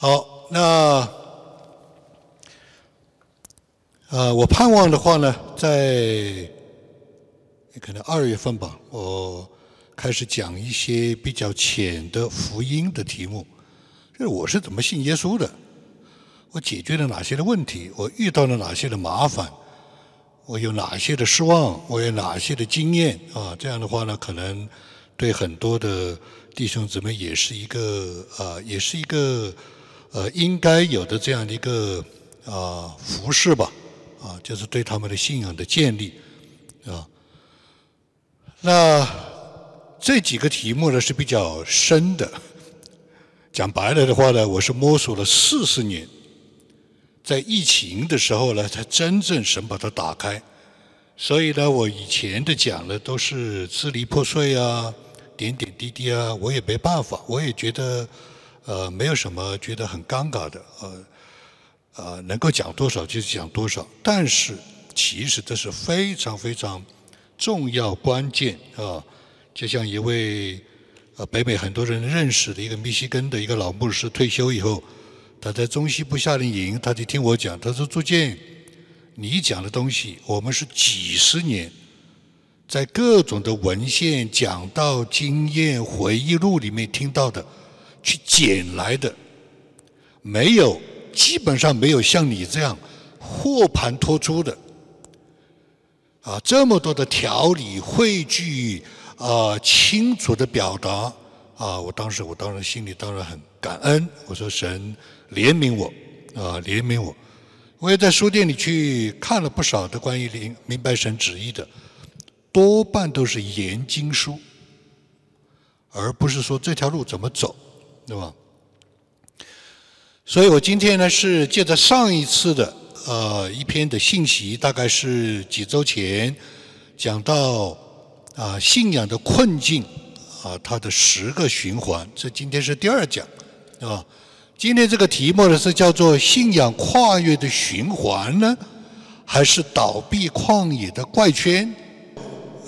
好，那呃，我盼望的话呢，在可能二月份吧，我开始讲一些比较浅的福音的题目，就是我是怎么信耶稣的，我解决了哪些的问题，我遇到了哪些的麻烦，我有哪些的失望，我有哪些的经验啊？这样的话呢，可能对很多的弟兄姊妹也是一个啊，也是一个。呃，应该有的这样的一个啊服饰吧，啊，就是对他们的信仰的建立，啊。那这几个题目呢是比较深的，讲白了的话呢，我是摸索了四十年，在疫情的时候呢，才真正神把它打开。所以呢，我以前的讲的都是支离破碎啊，点点滴滴啊，我也没办法，我也觉得。呃，没有什么觉得很尴尬的，呃，呃，能够讲多少就讲多少。但是其实这是非常非常重要关键啊！就像一位呃北美很多人认识的一个密西根的一个老牧师退休以后，他在中西部夏令营，他就听我讲，他说：“朱建，你讲的东西，我们是几十年在各种的文献、讲到、经验、回忆录里面听到的。”去捡来的，没有，基本上没有像你这样货盘托出的，啊，这么多的条理汇聚，啊，清楚的表达，啊，我当时我当然心里当然很感恩，我说神怜悯我，啊，怜悯我，我也在书店里去看了不少的关于明明白神旨意的，多半都是研经书，而不是说这条路怎么走。对吧？所以我今天呢是借着上一次的呃一篇的信息，大概是几周前讲到啊信仰的困境啊它的十个循环，这今天是第二讲，对吧？今天这个题目呢是叫做信仰跨越的循环呢，还是倒闭旷野的怪圈？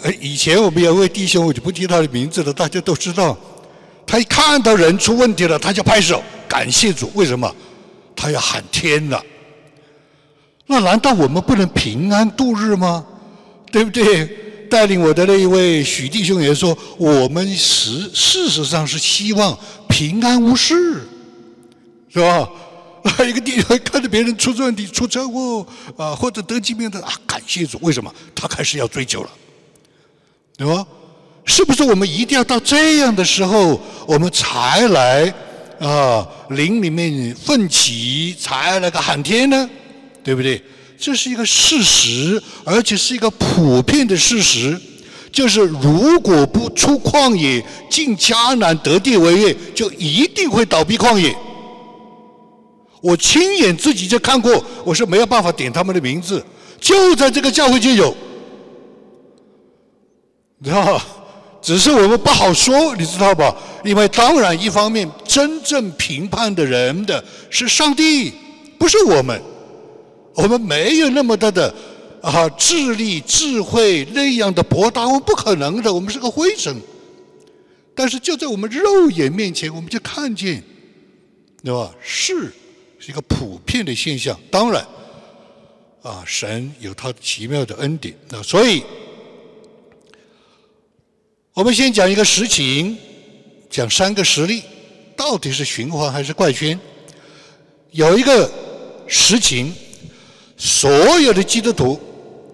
哎，以前我们有位弟兄，我就不提他的名字了，大家都知道。他一看到人出问题了，他就拍手感谢主。为什么？他要喊天了。那难道我们不能平安度日吗？对不对？带领我的那一位许弟兄也说，我们实事实上是希望平安无事，是吧？一个弟兄看着别人出问题、出车祸啊，或者得疾病的啊，感谢主。为什么？他开始要追究了，对吧？是不是我们一定要到这样的时候，我们才来啊林里面奋起，才来个喊天呢？对不对？这是一个事实，而且是一个普遍的事实，就是如果不出旷野，进迦南得地为业，就一定会倒闭旷野。我亲眼自己就看过，我是没有办法点他们的名字，就在这个教会就有，你知道只是我们不好说，你知道吧？因为当然，一方面真正评判的人的是上帝，不是我们。我们没有那么大的啊智力、智慧那样的博大，我们不可能的。我们是个灰尘。但是就在我们肉眼面前，我们就看见，对吧？是是一个普遍的现象。当然，啊，神有他奇妙的恩典。那所以。我们先讲一个实情，讲三个实例，到底是循环还是怪圈？有一个实情，所有的基督徒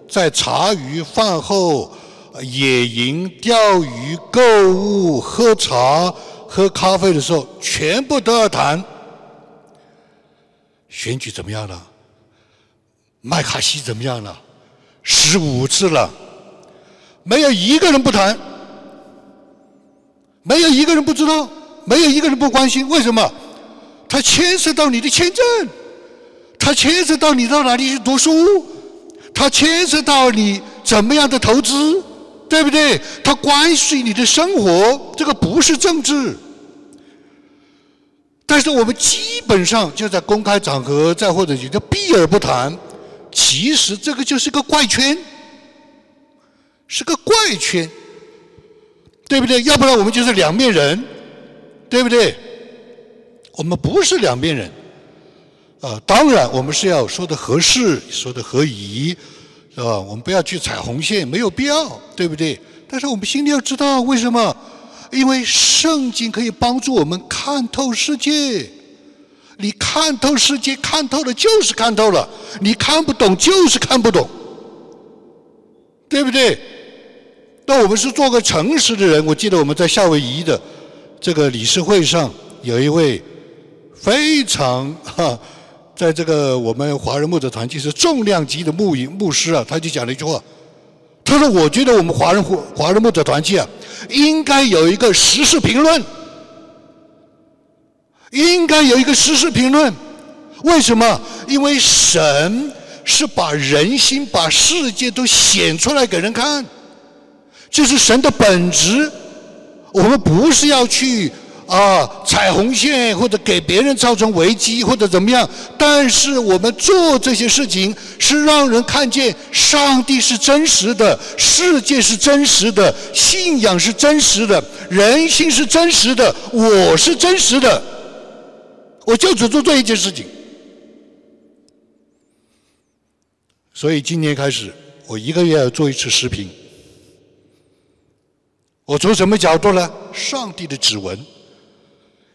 在茶余饭后、野营、钓鱼、购物、喝茶、喝咖啡的时候，全部都要谈选举怎么样了？麦卡锡怎么样了？十五次了，没有一个人不谈。没有一个人不知道，没有一个人不关心。为什么？它牵涉到你的签证，它牵涉到你到哪里去读书，它牵涉到你怎么样的投资，对不对？它关系你的生活，这个不是政治。但是我们基本上就在公开场合，再或者你就避而不谈。其实这个就是个怪圈，是个怪圈。对不对？要不然我们就是两面人，对不对？我们不是两面人。啊，当然我们是要说的合适，说的合宜，是吧？我们不要去踩红线，没有必要，对不对？但是我们心里要知道为什么？因为圣经可以帮助我们看透世界。你看透世界，看透了就是看透了；你看不懂就是看不懂，对不对？那我们是做个诚实的人。我记得我们在夏威夷的这个理事会上，有一位非常哈，在这个我们华人牧者团契是重量级的牧牧师啊，他就讲了一句话，他说：“我觉得我们华人华华人牧者团契啊，应该有一个时事评论。”应该有一个实事评论，为什么？因为神是把人心、把世界都显出来给人看，这是神的本质。我们不是要去啊踩红线，或者给别人造成危机，或者怎么样。但是我们做这些事情，是让人看见上帝是真实的，世界是真实的，信仰是真实的，人心是真实的，我是真实的。我就只做这一件事情，所以今年开始，我一个月要做一次视频。我从什么角度呢？上帝的指纹。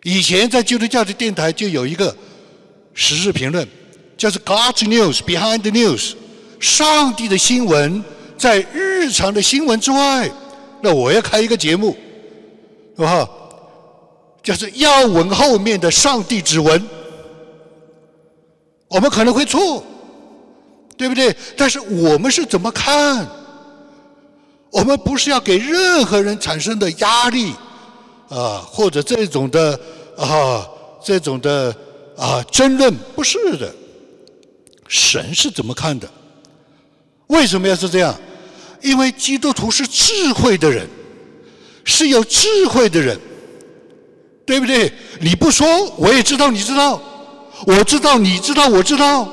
以前在基督教的电台就有一个时事评论，叫做 God's News Behind the News，上帝的新闻在日常的新闻之外。那我要开一个节目，是吧？就是要闻后面的上帝指纹，我们可能会错，对不对？但是我们是怎么看？我们不是要给任何人产生的压力啊，或者这种的啊，这种的啊争论，不是的。神是怎么看的？为什么要是这样？因为基督徒是智慧的人，是有智慧的人。对不对？你不说，我也知道，你知道，我知道，你知道，我知道，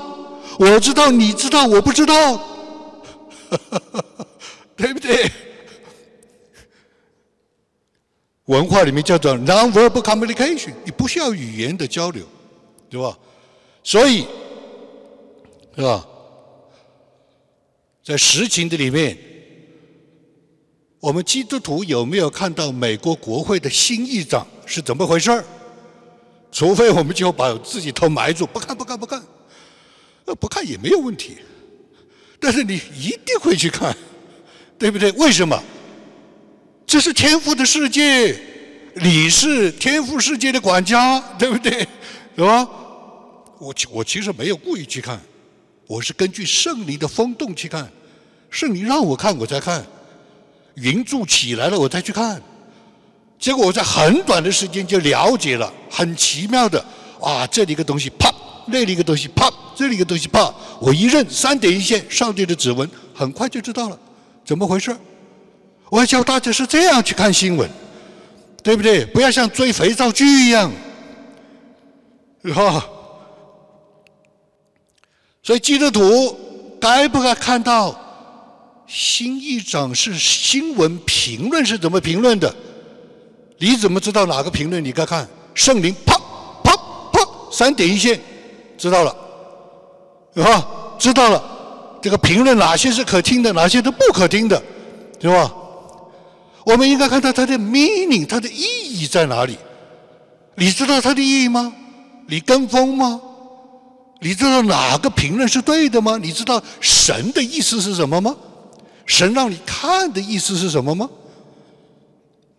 我知道，你知道，我不知道，对不对？文化里面叫做 non-verbal communication，你不需要语言的交流，对吧？所以，是吧？在实情的里面，我们基督徒有没有看到美国国会的新议长？是怎么回事儿？除非我们就把自己头埋住，不看不看不看，呃，不看也没有问题。但是你一定会去看，对不对？为什么？这是天赋的世界，你是天赋世界的管家，对不对？是吧？我我其实没有故意去看，我是根据圣灵的风动去看，圣灵让我看我才看，云柱起来了我才去看。结果我在很短的时间就了解了，很奇妙的，啊，这里一个东西啪，那里一个东西啪，这里一个东西啪，我一认三点一线，上帝的指纹，很快就知道了，怎么回事？我要教大家是这样去看新闻，对不对？不要像追肥皂剧一样，是吧？所以基督徒该不该看到新议长是新闻评论是怎么评论的？你怎么知道哪个评论？你该看圣灵，啪啪啪，三点一线，知道了，是吧？知道了，这个评论哪些是可听的，哪些是不可听的，对吧？我们应该看到它的 meaning，它的意义在哪里？你知道它的意义吗？你跟风吗？你知道哪个评论是对的吗？你知道神的意思是什么吗？神让你看的意思是什么吗？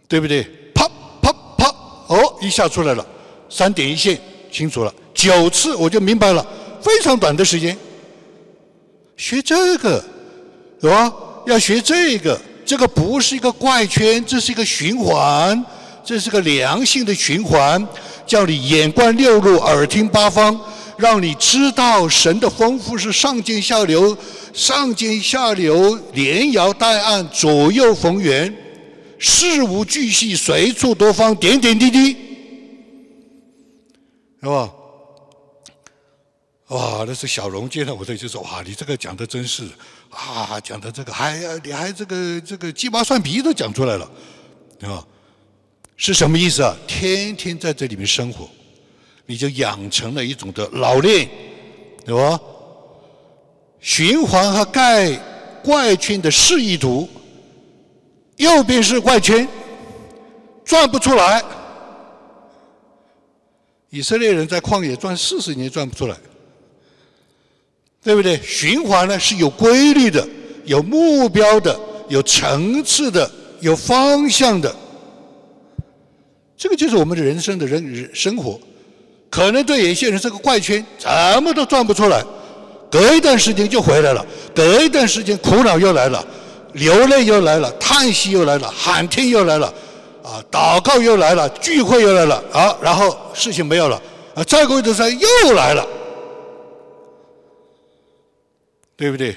对不对？啪啪啪哦，一下出来了，三点一线清楚了，九次我就明白了，非常短的时间。学这个，是吧？要学这个，这个不是一个怪圈，这是一个循环，这是个良性的循环，叫你眼观六路，耳听八方，让你知道神的丰富是上尖下流，上尖下流，连摇带按，左右逢源。事无巨细，随处多方，点点滴滴，是吧？哇，那是小荣见到我这就说：“哇，你这个讲的真是啊，讲的这个还你还这个这个鸡毛蒜皮都讲出来了，对吧？是什么意思啊？天天在这里面生活，你就养成了一种的老练，对吧？循环和盖怪圈的示意图，右边是怪圈，转不出来。以色列人在旷野转四十年转不出来，对不对？循环呢是有规律的、有目标的、有层次的、有方向的。这个就是我们的人生的人生活。可能对有些人是个怪圈，怎么都转不出来。隔一段时间就回来了，隔一段时间苦恼又来了，流泪又来了，叹息又来了，喊天又来了，啊，祷告又来了，聚会又来了，啊，然后事情没有了，啊，再过一段时间又来了，对不对？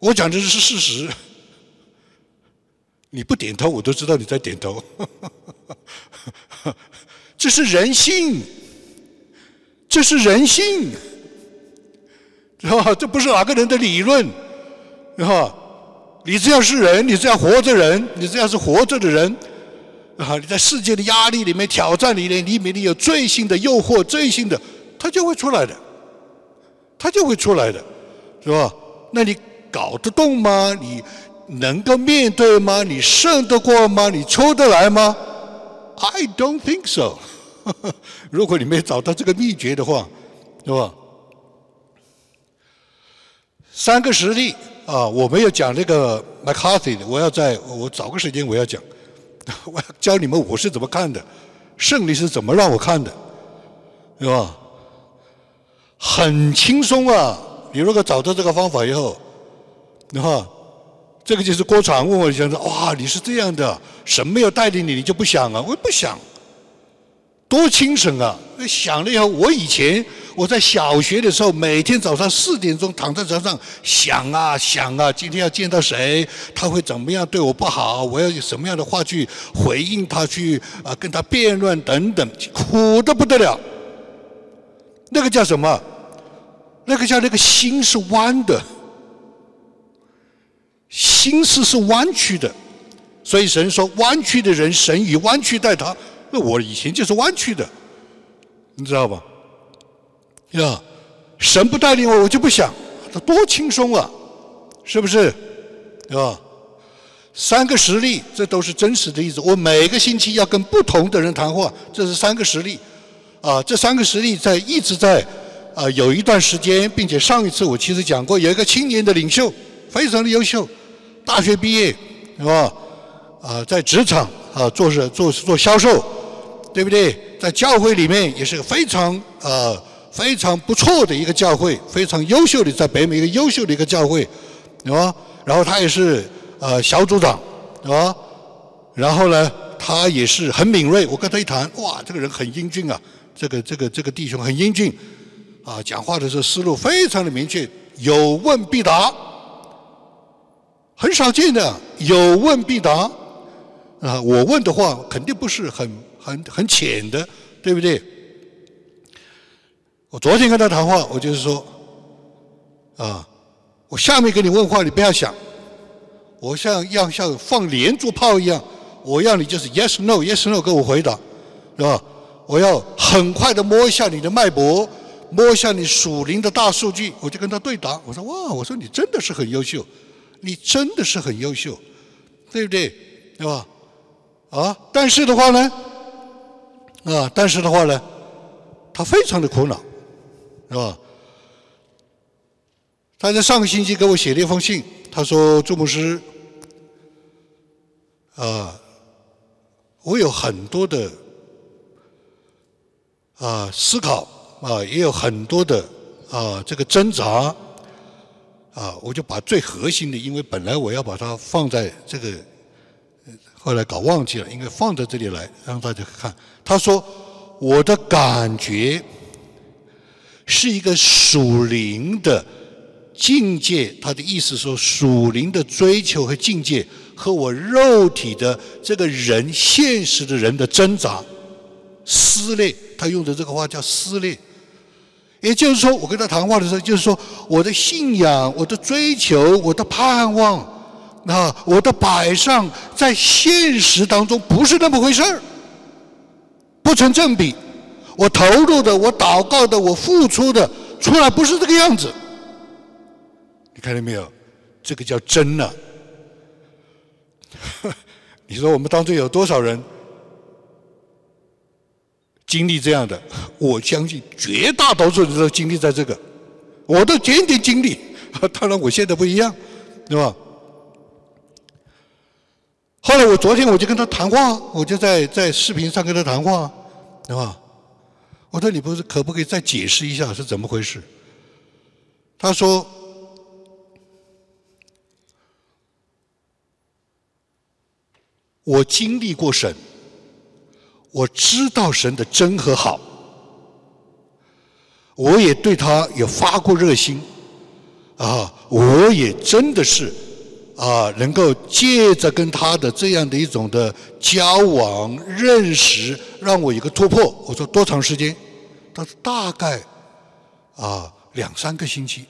我讲的是事实，你不点头我都知道你在点头，这是人性，这是人性。是吧？这不是哪个人的理论，是吧？你只要是人，你只要活着人，你只要是活着的人，啊，你在世界的压力里面、挑战里面，里面你有罪性的诱惑、罪性的，它就会出来的，它就会出来的，是吧？那你搞得动吗？你能够面对吗？你胜得过吗？你抽得来吗？I don't think so。如果你没找到这个秘诀的话，是吧？三个实例啊，我没有讲那个 McCarthy 的，我要在我找个时间我要讲，我要教你们我是怎么看的，胜利是怎么让我看的，是吧？很轻松啊！你如果找到这个方法以后，是吧？这个就是郭厂问我讲说，哇，你是这样的，神没有带领你，你就不想啊？我不想，多轻省啊！想了以后，我以前。我在小学的时候，每天早上四点钟躺在床上想啊想啊，今天要见到谁，他会怎么样对我不好，我要有什么样的话去回应他，去啊跟他辩论等等，苦的不得了。那个叫什么？那个叫那个心是弯的，心思是弯曲的，所以神说弯曲的人，神以弯曲待他。那我以前就是弯曲的，你知道吧？呀，神不带领我，我就不想，他多轻松啊，是不是？啊，三个实例，这都是真实的例子。我每个星期要跟不同的人谈话，这是三个实例。啊，这三个实例在一直在啊有一段时间，并且上一次我其实讲过，有一个青年的领袖，非常的优秀，大学毕业，是吧？啊，在职场啊做是做做销售，对不对？在教会里面也是个非常啊。非常不错的一个教会，非常优秀的，在北美一个优秀的一个教会，对吧？然后他也是呃小组长，对吧？然后呢，他也是很敏锐。我跟他一谈，哇，这个人很英俊啊，这个这个这个弟兄很英俊，啊，讲话的时候思路非常的明确，有问必答，很少见的，有问必答。啊，我问的话肯定不是很很很浅的，对不对？我昨天跟他谈话，我就是说，啊，我下面跟你问话，你不要想，我像要像放连珠炮一样，我要你就是 yes no yes no 给我回答，是吧？我要很快的摸一下你的脉搏，摸一下你属灵的大数据，我就跟他对答。我说哇，我说你真的是很优秀，你真的是很优秀，对不对？对吧？啊，但是的话呢，啊，但是的话呢，他非常的苦恼。是吧？他在上个星期给我写了一封信，他说：“朱牧师，啊，我有很多的啊思考啊，也有很多的啊这个挣扎啊，我就把最核心的，因为本来我要把它放在这个，后来搞忘记了，应该放在这里来让大家看。他说我的感觉。”是一个属灵的境界，他的意思说，属灵的追求和境界和我肉体的这个人现实的人的挣扎撕裂。他用的这个话叫撕裂，也就是说，我跟他谈话的时候，就是说，我的信仰、我的追求、我的盼望，啊，我的摆上，在现实当中不是那么回事儿，不成正比。我投入的，我祷告的，我付出的，出来不是这个样子。你看到没有？这个叫真呢。你说我们当中有多少人经历这样的？我相信绝大多数人都经历在这个，我都点点经历。当然我现在不一样，对吧？后来我昨天我就跟他谈话，我就在在视频上跟他谈话，对吧？我说你不是可不可以再解释一下是怎么回事？他说。我经历过审，我知道神的真和好，我也对他有发过热心，啊，我也真的是啊，能够借着跟他的这样的一种的交往认识，让我有个突破。我说多长时间？他说大概啊两三个星期。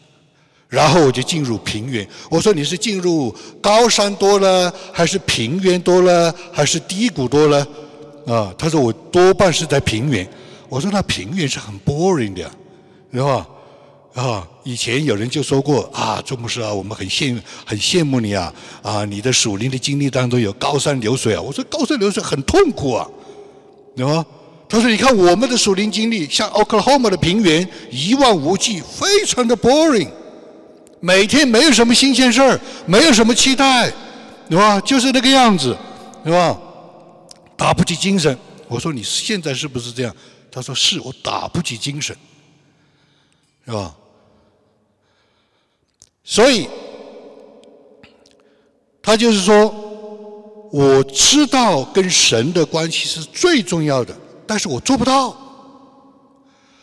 然后我就进入平原。我说你是进入高山多了，还是平原多了，还是低谷多了？啊，他说我多半是在平原。我说那平原是很 boring 的，是吧？啊，以前有人就说过啊，钟牧师啊，我们很羡很羡慕你啊，啊，你的属灵的经历当中有高山流水啊。我说高山流水很痛苦啊，对吧？他说你看我们的属灵经历，像 Oklahoma 的平原一望无际，非常的 boring。每天没有什么新鲜事儿，没有什么期待，对吧？就是那个样子，对吧？打不起精神。我说你现在是不是这样？他说是我打不起精神，是吧？所以，他就是说，我知道跟神的关系是最重要的，但是我做不到，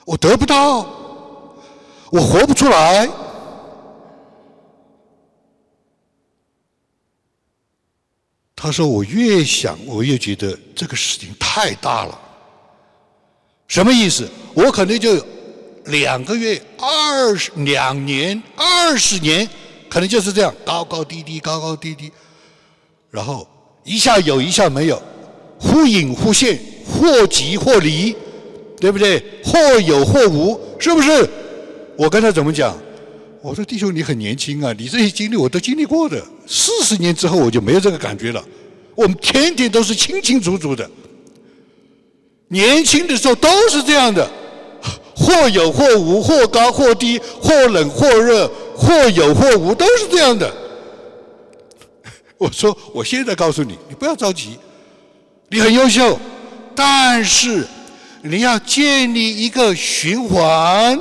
我得不到，我活不出来。他说：“我越想，我越觉得这个事情太大了。什么意思？我可能就两个月、二十两年、二十年，可能就是这样高高低低、高高低低，然后一下有一下没有，忽隐忽现，或即或离，对不对？或有或无，是不是？我跟他怎么讲？我说弟兄，你很年轻啊，你这些经历我都经历过的。”四十年之后我就没有这个感觉了，我们天天都是清清楚楚的。年轻的时候都是这样的，或有或无，或高或低，或冷或热，或有或无，都是这样的。我说，我现在告诉你，你不要着急，你很优秀，但是你要建立一个循环，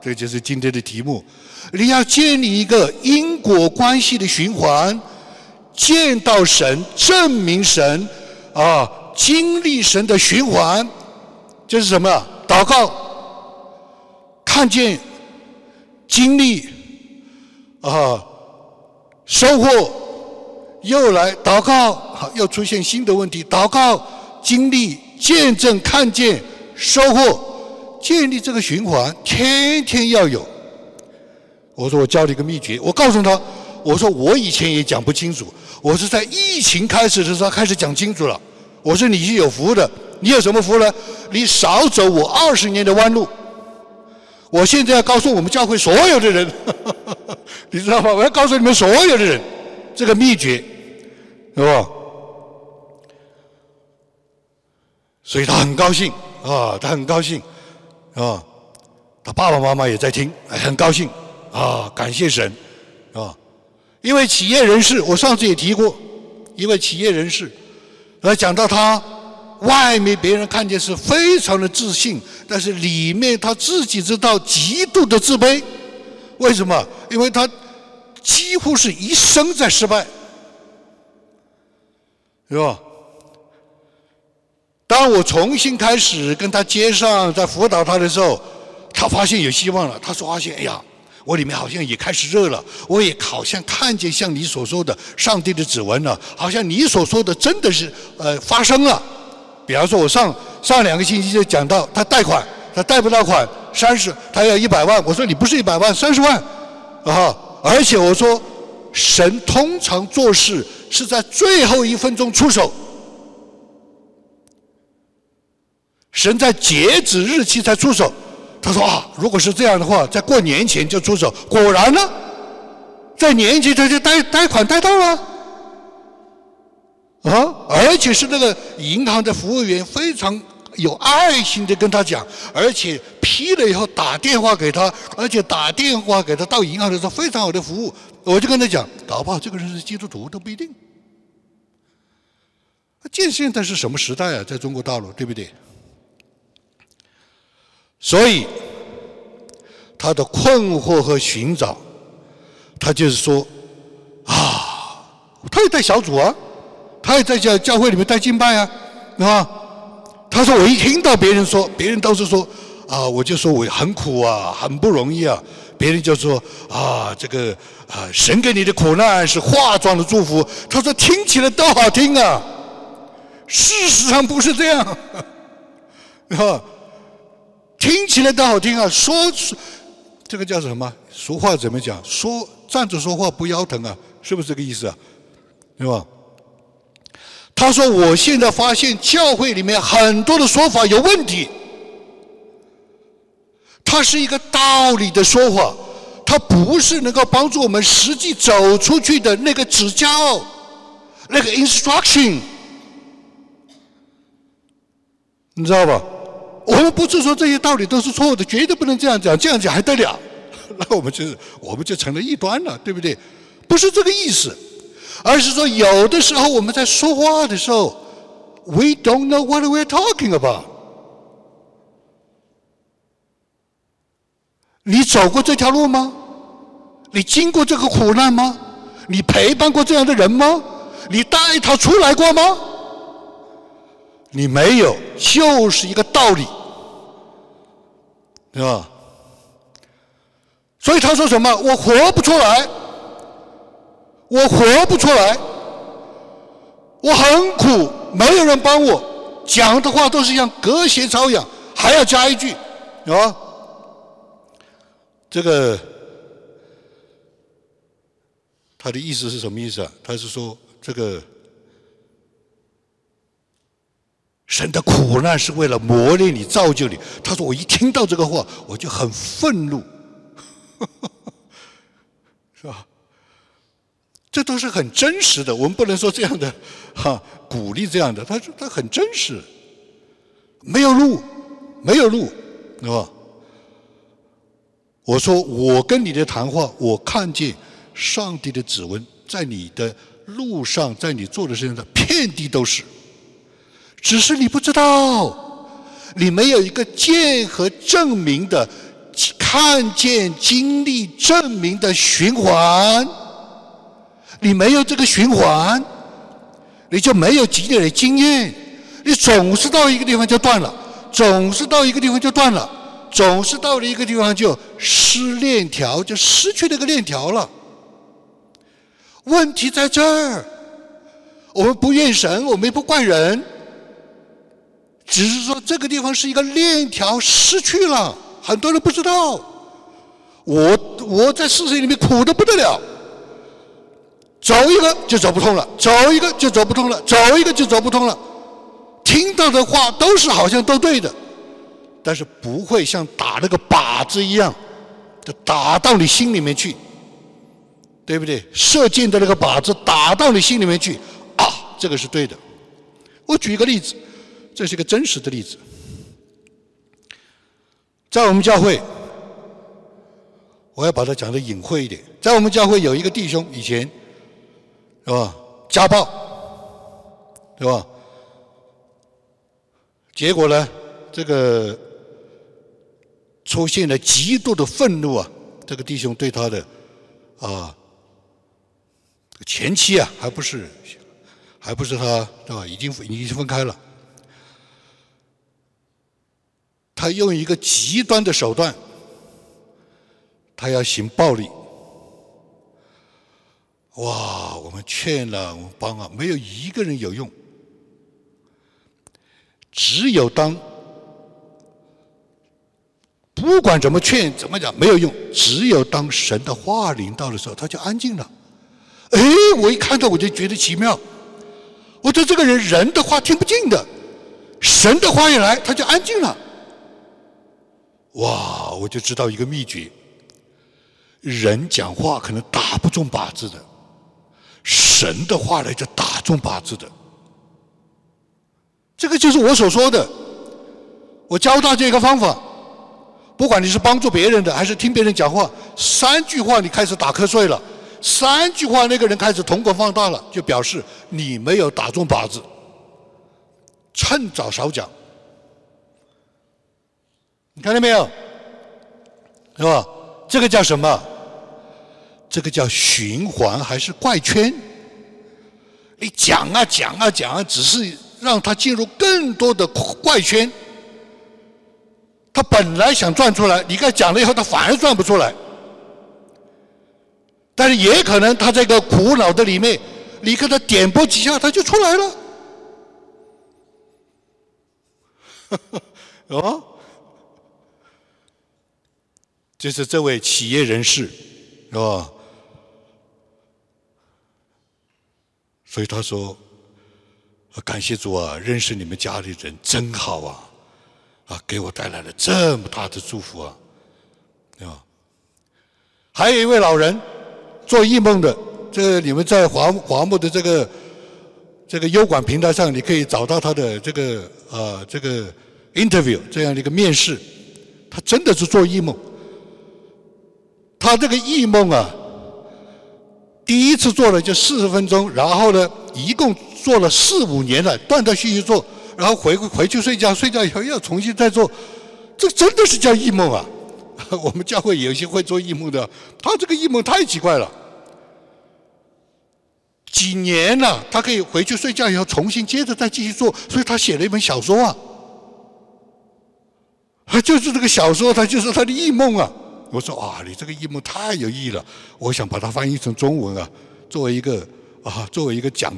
这就是今天的题目。你要建立一个因果关系的循环，见到神，证明神，啊，经历神的循环，这是什么？祷告，看见，经历，啊，收获，又来祷告，好，又出现新的问题，祷告，经历，见证，看见，收获，建立这个循环，天天要有。我说我教你一个秘诀，我告诉他，我说我以前也讲不清楚，我是在疫情开始的时候开始讲清楚了。我说你是有福的，你有什么福呢？你少走我二十年的弯路。我现在要告诉我们教会所有的人，你知道吗？我要告诉你们所有的人这个秘诀，是吧？所以他很高兴啊，他很高兴啊，他爸爸妈妈也在听，很高兴。啊，感谢神，啊，因为企业人士，我上次也提过，一位企业人士，来，讲到他外面别人看见是非常的自信，但是里面他自己知道极度的自卑，为什么？因为他几乎是一生在失败，是吧？当我重新开始跟他接上，在辅导他的时候，他发现有希望了。他说：“发现，哎呀。”我里面好像也开始热了，我也好像看见像你所说的上帝的指纹了，好像你所说的真的是呃发生了。比方说，我上上两个星期就讲到他贷款，他贷不到款三十，他要一百万，我说你不是一百万，三十万啊！而且我说神通常做事是在最后一分钟出手，神在截止日期才出手。他说啊，如果是这样的话，在过年前就出手。果然呢，在年前他就贷贷款贷到了，啊，而且是那个银行的服务员非常有爱心的跟他讲，而且批了以后打电话给他，而且打电话给他到银行的时候非常好的服务。我就跟他讲，搞不好这个人是基督徒都不一定。见现在是什么时代啊？在中国大陆，对不对？所以他的困惑和寻找，他就是说啊，他也在小组啊，他也在教教会里面带敬拜啊，啊，他说我一听到别人说，别人都是说啊，我就说我很苦啊，很不容易啊，别人就说啊，这个啊，神给你的苦难是化妆的祝福，他说听起来都好听啊。事实上不是这样，啊，听起来都好听啊，说这个叫什么？俗话怎么讲？说站着说话不腰疼啊，是不是这个意思啊？对吧？他说：“我现在发现教会里面很多的说法有问题，它是一个道理的说法，它不是能够帮助我们实际走出去的那个指教，那个 instruction。”你知道吧？我们不是说这些道理都是错的，绝对不能这样讲，这样讲还得了？那我们就是我们就成了异端了，对不对？不是这个意思，而是说有的时候我们在说话的时候，we don't know what we're talking about。你走过这条路吗？你经过这个苦难吗？你陪伴过这样的人吗？你带他出来过吗？你没有，就是一个道理，对吧？所以他说什么？我活不出来，我活不出来，我很苦，没有人帮我，讲的话都是像隔靴搔痒，还要加一句，啊，这个他的意思是什么意思啊？他是说这个。神的苦难是为了磨练你、造就你。他说：“我一听到这个话，我就很愤怒，是吧？这都是很真实的。我们不能说这样的哈鼓励这样的。他说他很真实，没有路，没有路，是吧？我说我跟你的谈话，我看见上帝的指纹在你的路上，在你做的事情上，遍地都是。”只是你不知道，你没有一个见和证明的看见、经历、证明的循环，你没有这个循环，你就没有积累的经验。你总是到一个地方就断了，总是到一个地方就断了，总是到了一个地方就失链条，就失去那个链条了。问题在这儿，我们不怨神，我们也不怪人。只是说这个地方是一个链条失去了，很多人不知道。我我在世界里面苦的不得了，走一个就走不通了，走一个就走不通了，走一个就走不通了。听到的话都是好像都对的，但是不会像打那个靶子一样，就打到你心里面去，对不对？射箭的那个靶子打到你心里面去，啊，这个是对的。我举一个例子。这是一个真实的例子，在我们教会，我要把它讲的隐晦一点。在我们教会有一个弟兄，以前是吧，家暴，对吧？结果呢，这个出现了极度的愤怒啊！这个弟兄对他的啊前妻啊，还不是还不是他，对吧？已经已经分开了。他用一个极端的手段，他要行暴力。哇！我们劝了，我们帮啊，没有一个人有用。只有当不管怎么劝、怎么讲，没有用。只有当神的话临到的时候，他就安静了。哎，我一看到我就觉得奇妙。我说这个人人的话听不进的。神的话一来，他就安静了。哇，我就知道一个秘诀：人讲话可能打不中靶子的，神的话来就打中靶子的。这个就是我所说的，我教大家一个方法：不管你是帮助别人的，还是听别人讲话，三句话你开始打瞌睡了，三句话那个人开始瞳孔放大了，就表示你没有打中靶子。趁早少讲。你看到没有？是吧？这个叫什么？这个叫循环还是怪圈？你讲啊讲啊讲啊，只是让他进入更多的怪圈。他本来想转出来，你看讲了以后，他反而转不出来。但是也可能他这个苦恼的里面，你给他点拨几下，他就出来了。哦。就是这位企业人士，是吧？所以他说：“感谢主啊，认识你们家里人真好啊，啊，给我带来了这么大的祝福啊，对吧？”还有一位老人做异梦的，这你们在华华木的这个这个优管平台上，你可以找到他的这个啊这个 interview 这样的一个面试，他真的是做异梦。他这个异梦啊，第一次做了就四十分钟，然后呢，一共做了四五年了，断断续续做，然后回回去睡觉，睡觉以后又重新再做，这真的是叫异梦啊！我们教会有些会做异梦的，他这个异梦太奇怪了，几年了，他可以回去睡觉以后重新接着再继续做，所以他写了一本小说啊，他就是这个小说，他就是他的异梦啊。我说啊，你这个异梦太有意义了，我想把它翻译成中文啊，作为一个啊，作为一个讲，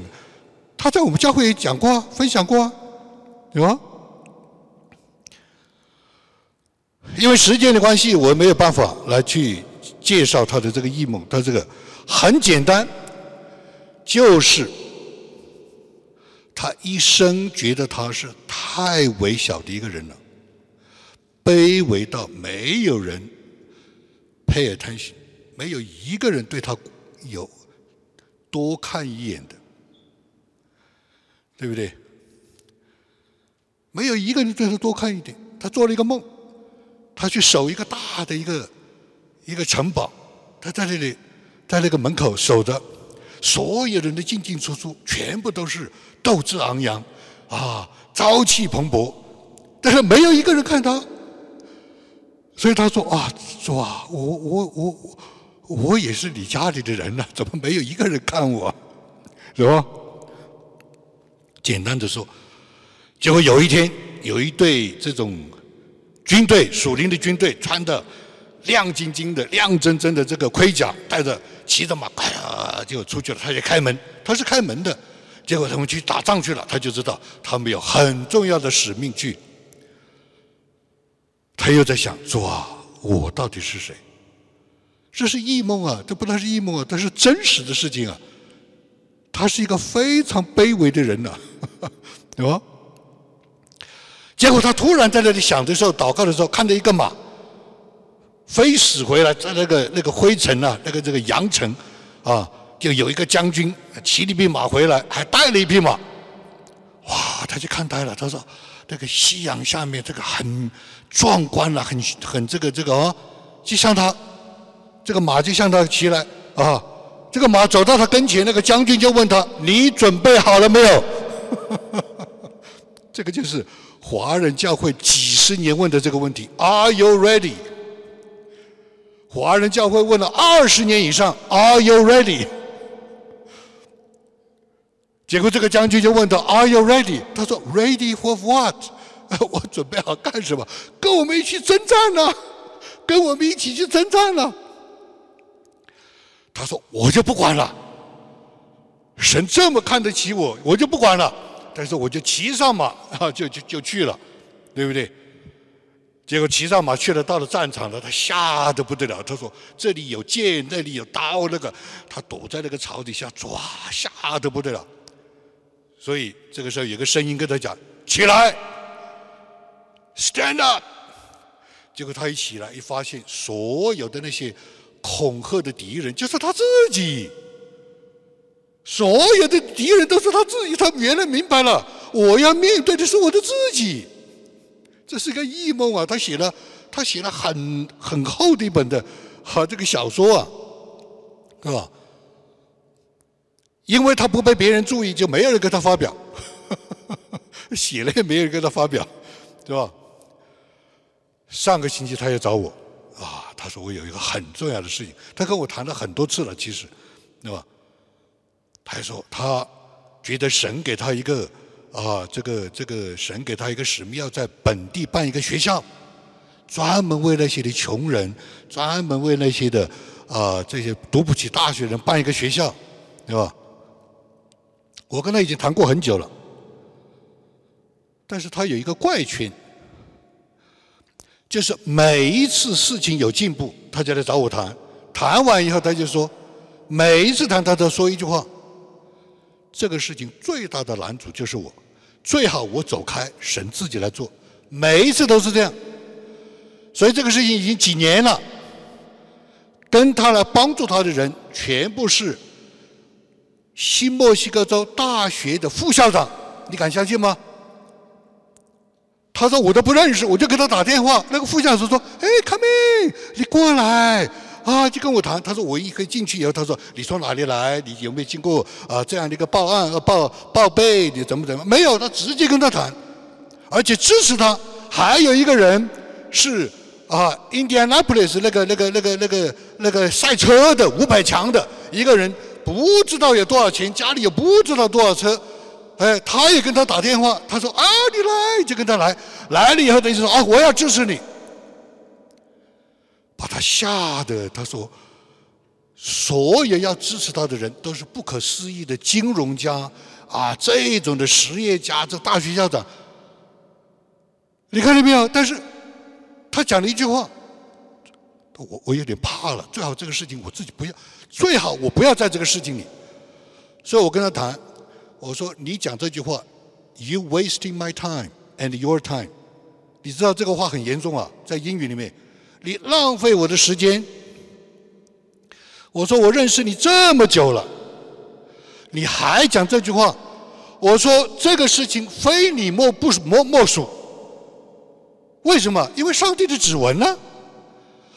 他在我们教会也讲过，分享过，啊，有吗？因为时间的关系，我没有办法来去介绍他的这个异梦。他这个很简单，就是他一生觉得他是太微小的一个人了，卑微到没有人。Pay attention，没有一个人对他有多看一眼的，对不对？没有一个人对他多看一点。他做了一个梦，他去守一个大的一个一个城堡，他在那里在那个门口守着，所有人的进进出出全部都是斗志昂扬啊，朝气蓬勃，但是没有一个人看他。所以他说啊，说啊，我我我我也是你家里的人呢，怎么没有一个人看我，是吧？简单的说，结果有一天，有一队这种军队，属灵的军队，穿的亮晶晶的、亮铮铮的这个盔甲，带着骑着马，哎呀，就出去了。他就开门，他是开门的。结果他们去打仗去了，他就知道他们有很重要的使命去。他又在想：说啊，我到底是谁？这是异梦啊，这不能是异梦啊，这是真实的事情啊。他是一个非常卑微的人呐，对吧？结果他突然在那里想的时候，祷告的时候，看到一个马飞驶回来，在那个那个灰尘啊，那个这个扬尘啊，就有一个将军骑了一匹马回来，还带了一匹马。哇，他就看呆了，他说。那个夕阳下面，这个很壮观了，很很这个这个啊，就像他这个马就像他骑来啊，这个马走到他跟前，那个将军就问他：“你准备好了没有？” 这个就是华人教会几十年问的这个问题：“Are you ready？” 华人教会问了二十年以上：“Are you ready？” 结果这个将军就问他：“Are you ready？” 他说：“Ready for what？” 我准备好干什么？跟我们一起征战呢？跟我们一起去征战呢？他说：“我就不管了。神这么看得起我，我就不管了。但是我就骑上马 啊，就就就去了，对不对？结果骑上马去了，到了战场了，他吓得不得了。他说：这里有剑，那里有刀，那个他躲在那个草底下抓，吓得不得了。”所以这个时候有个声音跟他讲：“起来，Stand up！结果他一起来，一发现所有的那些恐吓的敌人就是他自己，所有的敌人都是他自己。他原来明白了，我要面对的是我的自己。这是个异梦啊！他写了，他写了很很厚的一本的，哈，这个小说啊，是吧？因为他不被别人注意，就没有人跟他发表，写了也没有人跟他发表，对吧？上个星期他又找我，啊，他说我有一个很重要的事情，他跟我谈了很多次了，其实，对吧？他还说他觉得神给他一个啊，这个这个神给他一个使命，要在本地办一个学校，专门为那些的穷人，专门为那些的啊这些读不起大学人办一个学校，对吧？我跟他已经谈过很久了，但是他有一个怪圈。就是每一次事情有进步，他就来找我谈。谈完以后，他就说，每一次谈他都说一句话：这个事情最大的难处就是我，最好我走开，神自己来做。每一次都是这样。所以这个事情已经几年了，跟他来帮助他的人全部是新墨西哥州大学的副校长，你敢相信吗？他说我都不认识，我就给他打电话。那个副驾驶说：“哎，come in，你过来啊，就跟我谈。”他说：“我一可以进去以后，他说你从哪里来？你有没有经过啊这样的一个报案、报报备？你怎么怎么？没有，他直接跟他谈，而且支持他。还有一个人是啊，Indianapolis 那个那个那个那个那个赛车的五百强的一个人，不知道有多少钱，家里也不知道多少车。”哎，他也跟他打电话，他说啊，你来就跟他来，来了以后等于说啊，我要支持你，把他吓得他说，所有要支持他的人都是不可思议的金融家啊，这种的实业家，这大学校长，你看到没有？但是他讲了一句话，我我有点怕了，最好这个事情我自己不要，最好我不要在这个事情里，所以我跟他谈。我说你讲这句话，You wasting my time and your time，你知道这个话很严重啊，在英语里面，你浪费我的时间。我说我认识你这么久了，你还讲这句话？我说这个事情非你莫不莫莫属。为什么？因为上帝的指纹呢？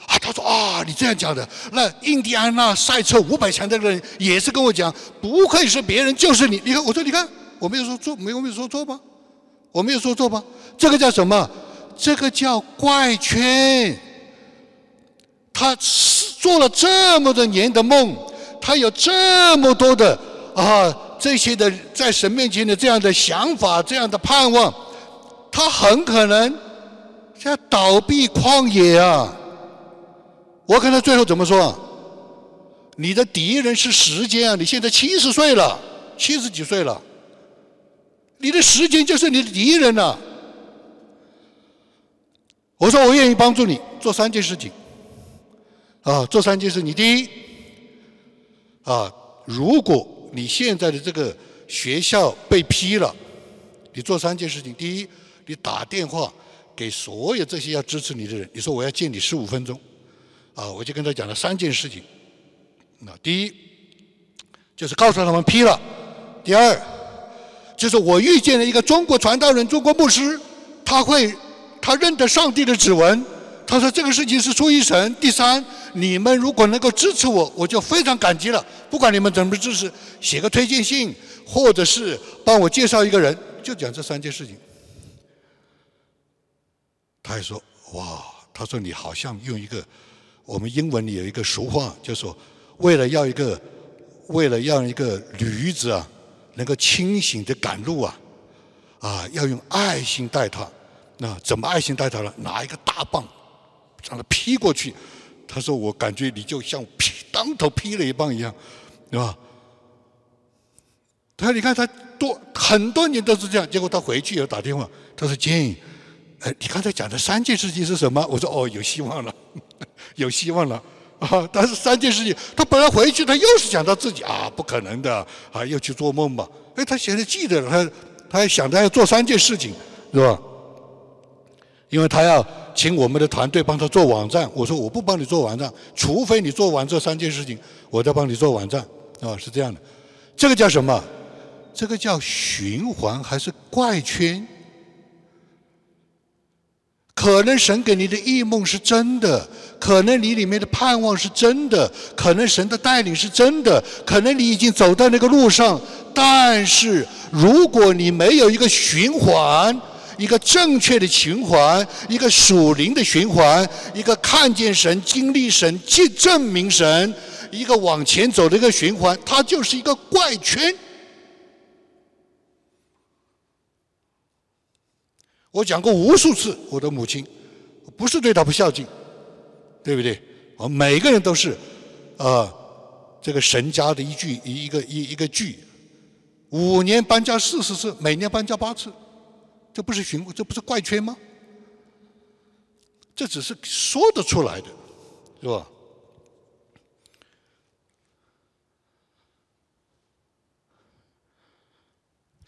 啊他说啊，你这样讲的，那印第安纳赛车五百强的人也是跟我讲，不愧是别人，就是你。你看，我说你看，我没有说错，没有没有说错吧？我没有说错吧？这个叫什么？这个叫怪圈。他是做了这么多年的梦，他有这么多的啊这些的在神面前的这样的想法，这样的盼望，他很可能像倒闭旷野啊。我看他最后怎么说啊？你的敌人是时间啊！你现在七十岁了，七十几岁了，你的时间就是你的敌人呐。我说我愿意帮助你做三件事情，啊，做三件事。你第一，啊，如果你现在的这个学校被批了，你做三件事情。第一，你打电话给所有这些要支持你的人，你说我要见你十五分钟。啊，我就跟他讲了三件事情。那第一，就是告诉他们批了；第二，就是我遇见了一个中国传道人、中国牧师，他会他认得上帝的指纹，他说这个事情是出于神；第三，你们如果能够支持我，我就非常感激了。不管你们怎么支持，写个推荐信，或者是帮我介绍一个人，就讲这三件事情。他还说：“哇，他说你好像用一个。”我们英文里有一个俗话，就说为了要一个，为了让一个驴子啊能够清醒的赶路啊，啊要用爱心带它。那怎么爱心带它呢？拿一个大棒让它劈过去。他说我感觉你就像劈当头劈了一棒一样，对吧？他说你看他多很多年都是这样，结果他回去以后打电话，他说 Jane，哎，你刚才讲的三件事情是什么？我说哦，有希望了。有希望了啊！但是三件事情，他本来回去，他又是想到自己啊，不可能的啊，又去做梦吧？哎，他现在记得了，他他还想着要做三件事情，是吧？因为他要请我们的团队帮他做网站。我说我不帮你做网站，除非你做完这三件事情，我再帮你做网站。啊，是这样的。这个叫什么？这个叫循环还是怪圈？可能神给你的异梦是真的，可能你里面的盼望是真的，可能神的带领是真的，可能你已经走在那个路上。但是如果你没有一个循环，一个正确的循环，一个属灵的循环，一个看见神、经历神、证证明神，一个往前走的一个循环，它就是一个怪圈。我讲过无数次，我的母亲不是对她不孝敬，对不对？我们每个人都是，啊，这个神家的一句一一个一一个句，五年搬家四十次，每年搬家八次，这不是循，这不是怪圈吗？这只是说得出来的，是吧？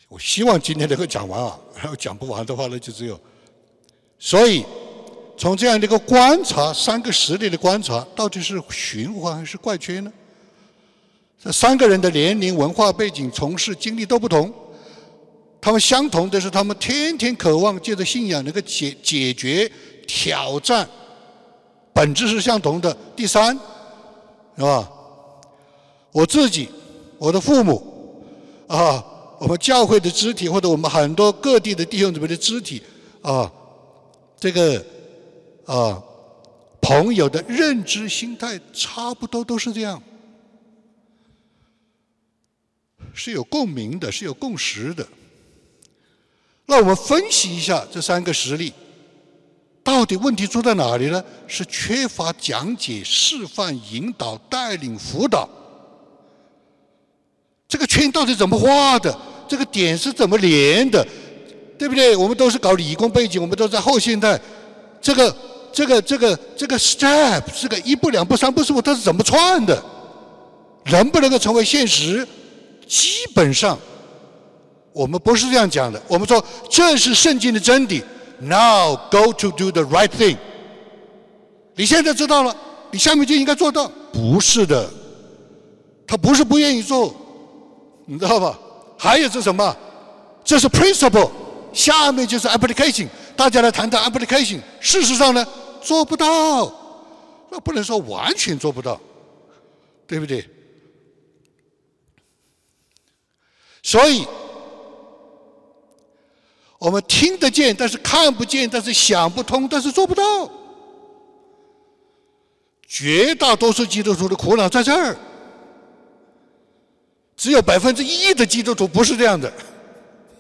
我希望今天能够讲完啊，然后讲不完的话呢，就只有。所以，从这样的一个观察，三个实例的观察，到底是循环还是怪圈呢？这三个人的年龄、文化背景、从事经历都不同，他们相同的是，他们天天渴望借着信仰能够解解决挑战，本质是相同的。第三，是吧？我自己，我的父母，啊。我们教会的肢体，或者我们很多各地的弟兄姊妹的肢体，啊，这个啊，朋友的认知心态差不多都是这样，是有共鸣的，是有共识的。那我们分析一下这三个实例，到底问题出在哪里呢？是缺乏讲解、示范、引导、带领、辅导。这个圈到底怎么画的？这个点是怎么连的？对不对？我们都是搞理工背景，我们都在后现代。这个、这个、这个、这个 step，这个一步、两步、三步、四步，它是怎么串的？能不能够成为现实？基本上，我们不是这样讲的。我们说这是圣经的真理。Now go to do the right thing。你现在知道了，你下面就应该做到。不是的，他不是不愿意做。你知道吧？还有是什么？这是 principle，下面就是 application。大家来谈谈 application。事实上呢，做不到，那不能说完全做不到，对不对？所以，我们听得见，但是看不见，但是想不通，但是做不到。绝大多数基督徒的苦恼在这儿。只有百分之一的基督徒不是这样的，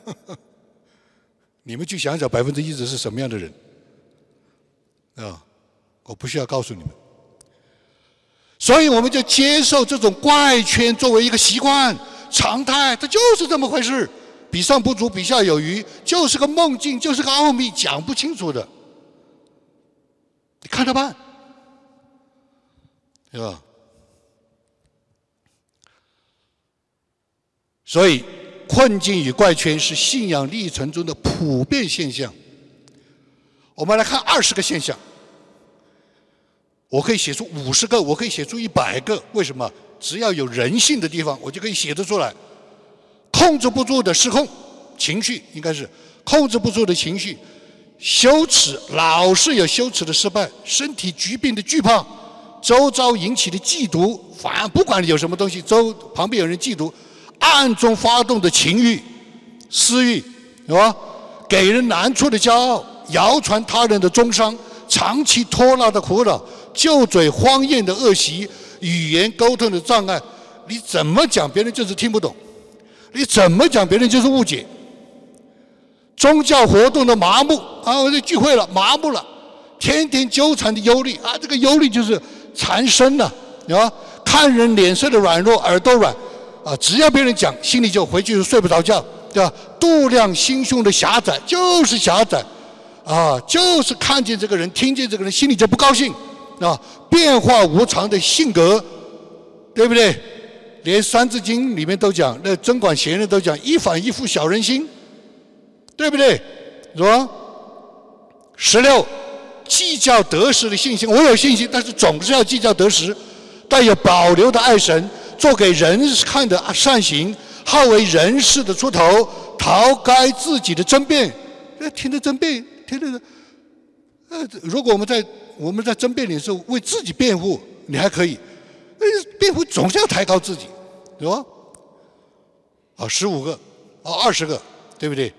你们去想想百分之一的是什么样的人？啊？我不需要告诉你们，所以我们就接受这种怪圈作为一个习惯常态，它就是这么回事，比上不足，比下有余，就是个梦境，就是个奥秘，讲不清楚的，你看着办，对吧？所以，困境与怪圈是信仰历程中的普遍现象。我们来看二十个现象，我可以写出五十个，我可以写出一百个。为什么？只要有人性的地方，我就可以写得出来。控制不住的失控情绪，应该是控制不住的情绪，羞耻，老是有羞耻的失败，身体疾病的惧怕，周遭引起的嫉妒，反不管有什么东西，周旁边有人嫉妒。暗中发动的情欲、私欲，是吧？给人难处的骄傲，谣传他人的中伤，长期拖拉的苦恼，旧嘴荒宴的恶习，语言沟通的障碍，你怎么讲别人就是听不懂，你怎么讲别人就是误解。宗教活动的麻木啊，我这聚会了，麻木了，天天纠缠的忧虑啊，这个忧虑就是缠身了，啊，看人脸色的软弱，耳朵软。啊，只要别人讲，心里就回去就睡不着觉，对吧？度量心胸的狭窄就是狭窄，啊，就是看见这个人，听见这个人，心里就不高兴，啊，变化无常的性格，对不对？连《三字经》里面都讲，那贞观贤人都讲“一反一复小人心”，对不对？是吧？十六，计较得失的信心。我有信心，但是总是要计较得失，带有保留的爱神，做给人看的善行，好为人事的出头，逃开自己的争辩。呃，听着争辩，听着，呃，如果我们在我们在争辩的时候为自己辩护，你还可以，呃，辩护总是要抬高自己，对吧？啊，十五个，啊，二十个，对不对？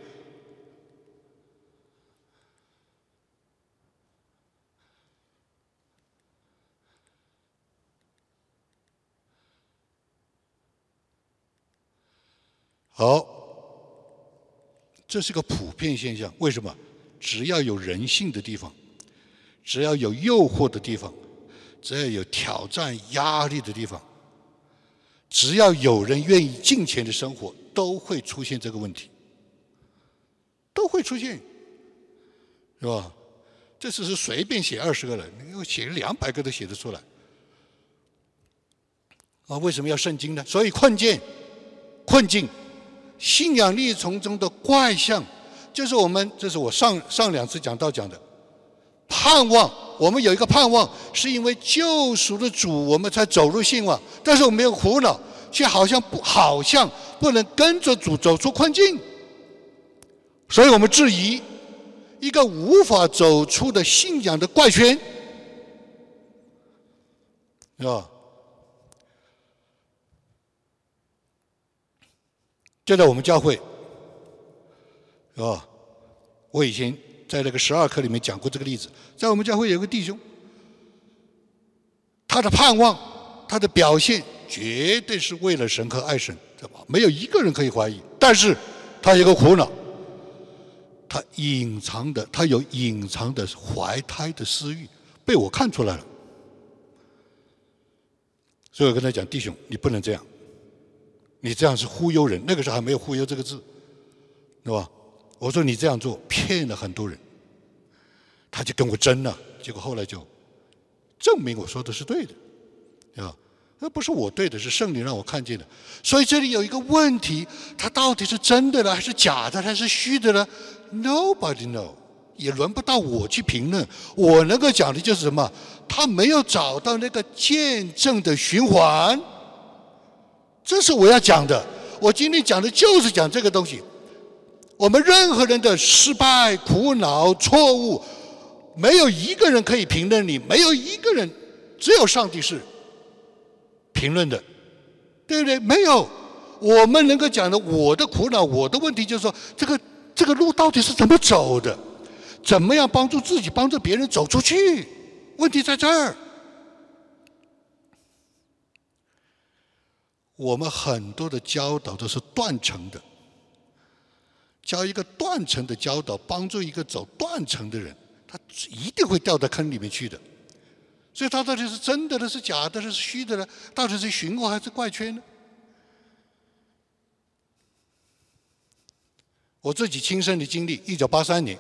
好，这是个普遍现象。为什么？只要有人性的地方，只要有诱惑的地方，只要有挑战、压力的地方，只要有人愿意进钱的生活，都会出现这个问题，都会出现，是吧？这只是随便写二十个人，你写两百个都写得出来。啊，为什么要圣经呢？所以困境，困境。信仰力从中的怪象，就是我们，这是我上上两次讲到讲的盼望。我们有一个盼望，是因为救赎的主，我们才走入信望。但是我们有苦恼，却好像不好像不能跟着主走出困境，所以我们质疑一个无法走出的信仰的怪圈，是吧？就在我们教会，是吧？我以前在那个十二课里面讲过这个例子。在我们教会有个弟兄，他的盼望，他的表现，绝对是为了神和爱神，对吧？没有一个人可以怀疑。但是，他有个苦恼，他隐藏的，他有隐藏的怀胎的私欲，被我看出来了。所以我跟他讲，弟兄，你不能这样。你这样是忽悠人，那个时候还没有“忽悠”这个字，对吧？我说你这样做骗了很多人，他就跟我争了，结果后来就证明我说的是对的，对吧？那不是我对的，是圣灵让我看见的。所以这里有一个问题：它到底是真的呢，还是假的，还是虚的呢？Nobody know，也轮不到我去评论。我能够讲的就是什么？他没有找到那个见证的循环。这是我要讲的，我今天讲的就是讲这个东西。我们任何人的失败、苦恼、错误，没有一个人可以评论你，没有一个人，只有上帝是评论的，对不对？没有，我们能够讲的，我的苦恼、我的问题，就是说，这个这个路到底是怎么走的？怎么样帮助自己、帮助别人走出去？问题在这儿。我们很多的教导都是断层的，教一个断层的教导，帮助一个走断层的人，他一定会掉到坑里面去的。所以，他到底是真的呢，是假的呢，是虚的呢？到底是循环还是怪圈呢？我自己亲身的经历，一九八三年，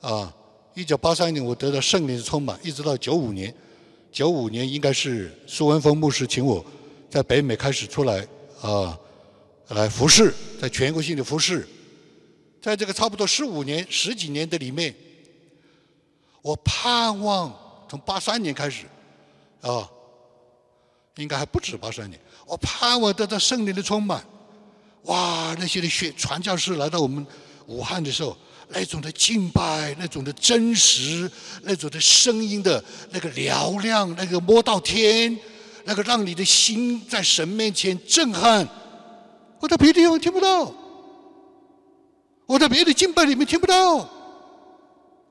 啊，一九八三年我得到圣灵的充满，一直到九五年，九五年应该是苏文峰牧师请我。在北美开始出来啊，来服侍，在全国性的服侍，在这个差不多十五年、十几年的里面，我盼望从八三年开始啊，应该还不止八三年，我盼望得到圣灵的充满。哇，那些的学传教士来到我们武汉的时候，那种的敬拜，那种的真实，那种的声音的那个嘹亮，那个摸到天。那个让你的心在神面前震撼，我在别的地方听不到，我在别的敬拜里面听不到，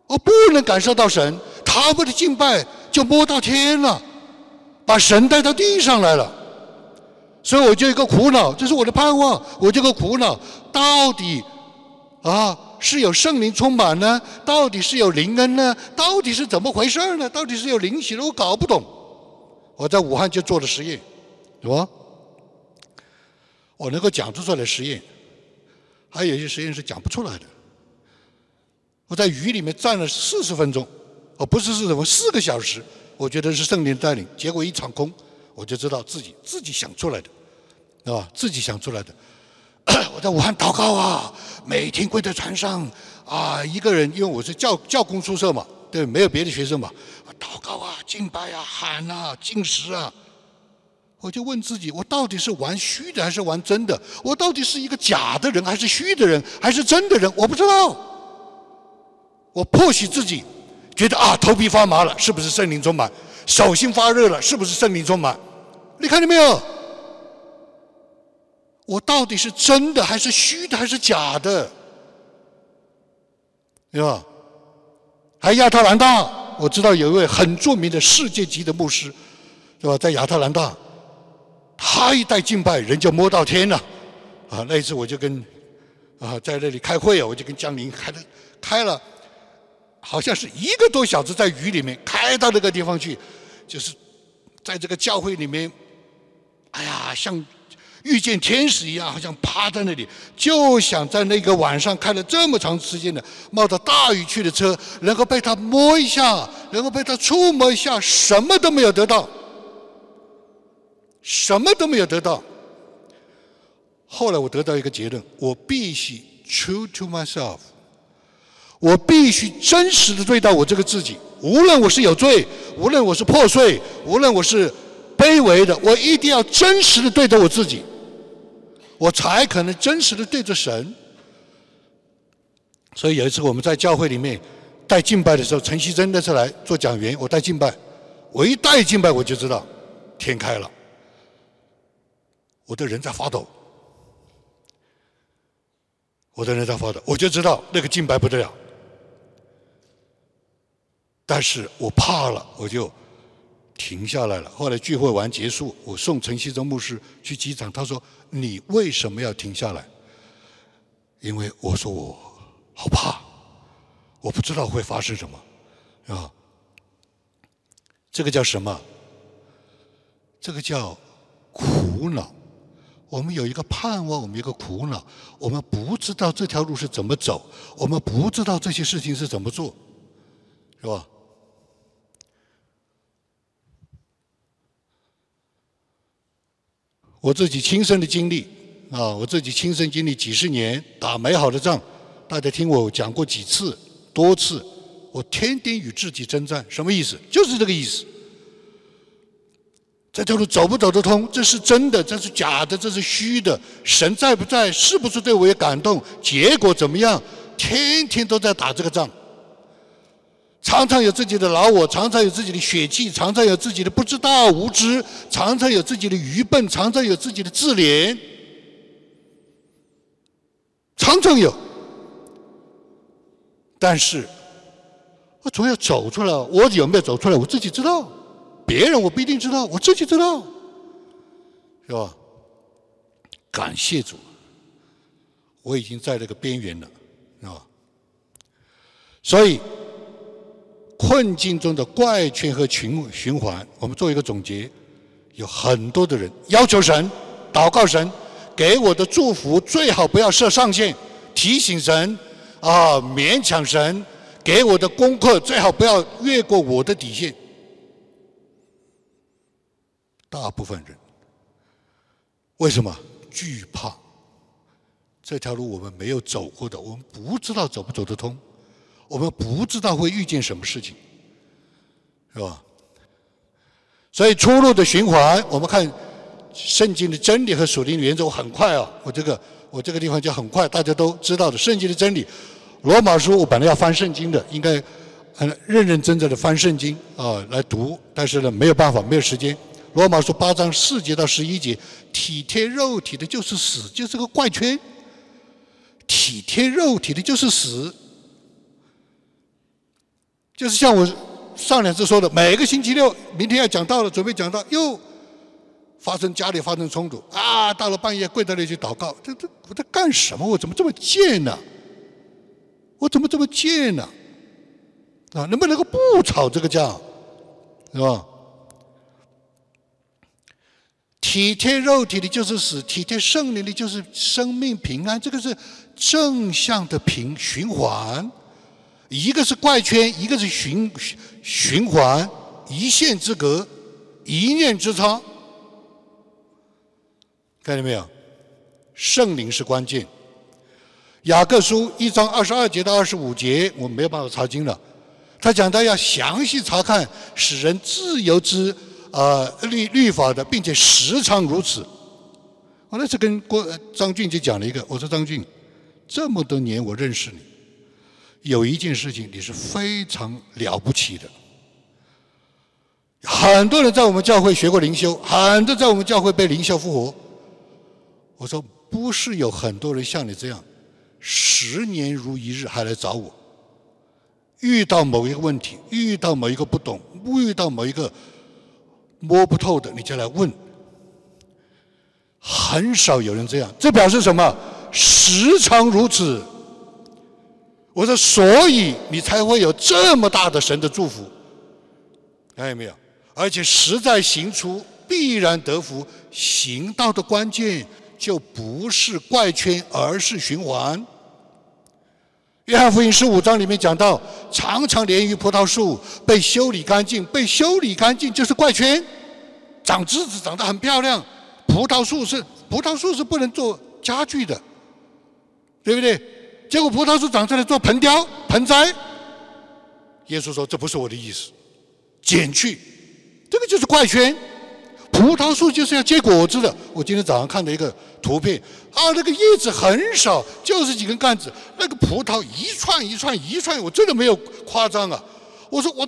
我不能感受到神，他们的敬拜就摸到天了，把神带到地上来了，所以我就一个苦恼，这是我的盼望，我这个苦恼到底啊是有圣灵充满呢，到底是有灵恩呢，到底是怎么回事呢？到底是有灵喜的，我搞不懂。我在武汉就做了实验，是吧？我能够讲出出来实验，还有一些实验是讲不出来的。我在雨里面站了四十分钟，哦，不是四十分，四个小时，我觉得是圣灵带领。结果一场空，我就知道自己自己想出来的，对吧？自己想出来的。我在武汉祷告啊，每天跪在船上啊，一个人，因为我是教教工宿舍嘛，对，没有别的学生嘛，祷告啊，敬拜啊，喊啊，进食啊。我就问自己：我到底是玩虚的还是玩真的？我到底是一个假的人还是虚的人还是真的人？我不知道。我迫使自己觉得啊，头皮发麻了，是不是圣灵充满？手心发热了，是不是圣灵充满？你看见没有？我到底是真的还是虚的还是假的？对吧？还亚特兰大，我知道有一位很著名的世界级的牧师，对吧？在亚特兰大。他一带敬拜，人就摸到天了，啊！那一次我就跟啊在那里开会啊，我就跟江林开的开了，好像是一个多小时在雨里面开到那个地方去，就是在这个教会里面，哎呀，像遇见天使一样，好像趴在那里，就想在那个晚上开了这么长时间的冒着大雨去的车，能够被他摸一下，能够被他触摸一下，什么都没有得到。什么都没有得到。后来我得到一个结论：我必须 true to myself，我必须真实的对待我这个自己。无论我是有罪，无论我是破碎，无论我是卑微的，我一定要真实的对待我自己，我才可能真实的对着神。所以有一次我们在教会里面带敬拜的时候，陈希珍那次来做讲员，我带敬拜，我一带敬拜我就知道天开了。我的人在发抖，我的人在发抖，我就知道那个敬拜不得了。但是我怕了，我就停下来了。后来聚会完结束，我送陈锡忠牧师去机场，他说：“你为什么要停下来？”因为我说我好怕，我不知道会发生什么，啊，这个叫什么？这个叫苦恼。我们有一个盼望，我们一个苦恼，我们不知道这条路是怎么走，我们不知道这些事情是怎么做，是吧？我自己亲身的经历啊，我自己亲身经历几十年打美好的仗，大家听我讲过几次、多次，我天天与自己征战，什么意思？就是这个意思。这条路走不走得通？这是真的，这是假的，这是虚的。神在不在？是不是对我有感动？结果怎么样？天天都在打这个仗，常常有自己的老我，常常有自己的血气，常常有自己的不知道无知，常常有自己的愚笨，常常有自己的自怜，常常有。但是，我总要走出来。我有没有走出来？我自己知道。别人我不一定知道，我自己知道，是吧？感谢主，我已经在那个边缘了，是吧？所以困境中的怪圈和循循环，我们做一个总结：有很多的人要求神、祷告神给我的祝福，最好不要设上限；提醒神啊，勉强神给我的功课，最好不要越过我的底线。大部分人为什么惧怕这条路？我们没有走过的，我们不知道走不走得通，我们不知道会遇见什么事情，是吧？所以出路的循环，我们看圣经的真理和属灵原则。我很快啊，我这个我这个地方就很快，大家都知道的圣经的真理。罗马书我本来要翻圣经的，应该很认认真真的翻圣经啊来读，但是呢没有办法，没有时间。罗马书八章四节到十一节，体贴肉体的就是死，就是个怪圈。体贴肉体的就是死，就是像我上两次说的，每个星期六，明天要讲到了，准备讲到，又发生家里发生冲突啊！到了半夜跪在那里去祷告，这这我在干什么？我怎么这么贱呢？我怎么这么贱呢？啊，能不能够不吵这个架，是吧？体贴肉体的就是死，体贴圣灵的就是生命平安。这个是正向的平循环，一个是怪圈，一个是循循环，一线之隔，一念之差，看见没有？圣灵是关键。雅各书一章二十二节到二十五节，我没有办法查经了。他讲到要详细查看使人自由之呃律律法的，并且时常如此。我那次跟郭张俊就讲了一个，我说张俊，这么多年我认识你，有一件事情你是非常了不起的。很多人在我们教会学过灵修，很多在我们教会被灵修复活。我说不是有很多人像你这样，十年如一日还来找我。遇到某一个问题，遇到某一个不懂，遇到某一个摸不透的，你就来问。很少有人这样，这表示什么？时常如此。我说，所以你才会有这么大的神的祝福，看见没有？而且实在行出必然得福，行道的关键就不是怪圈，而是循环。约翰福音十五章里面讲到，常常连于葡萄树被修理干净，被修理干净就是怪圈，长枝子长得很漂亮。葡萄树是葡萄树是不能做家具的，对不对？结果葡萄树长出来做盆雕、盆栽。耶稣说：“这不是我的意思，减去。”这个就是怪圈，葡萄树就是要结果子的。我今天早上看到一个图片，啊，那个叶子很少，就是几根干子，那个葡萄一串一串一串，我真的没有夸张啊！我说我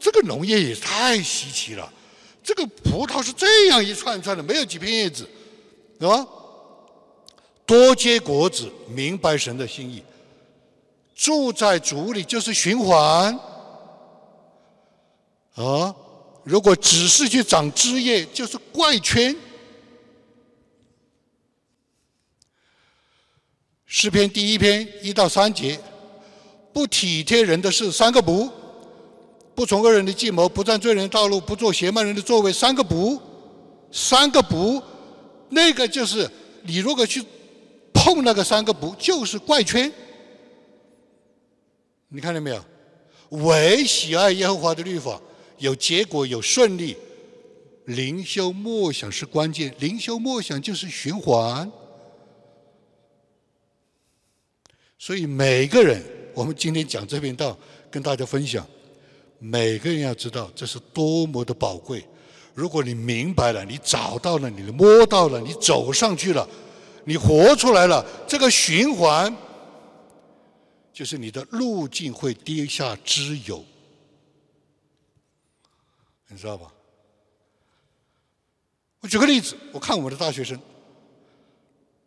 这个农业也太稀奇了，这个葡萄是这样一串一串的，没有几片叶子，对吧？多结果子，明白神的心意，住在主里就是循环，啊。如果只是去长枝叶，就是怪圈。诗篇第一篇一到三节，不体贴人的事，三个不；不从恶人的计谋，不占罪人的道路，不做邪慢人的座位，三个不，三个不，那个就是你如果去碰那个三个不，就是怪圈。你看到没有？唯喜爱耶和华的律法。有结果，有顺利，灵修默想是关键。灵修默想就是循环，所以每个人，我们今天讲这篇道，跟大家分享，每个人要知道这是多么的宝贵。如果你明白了，你找到了，你摸到了，你走上去了，你活出来了，这个循环，就是你的路径会跌下之有。你知道吧？我举个例子，我看我们的大学生，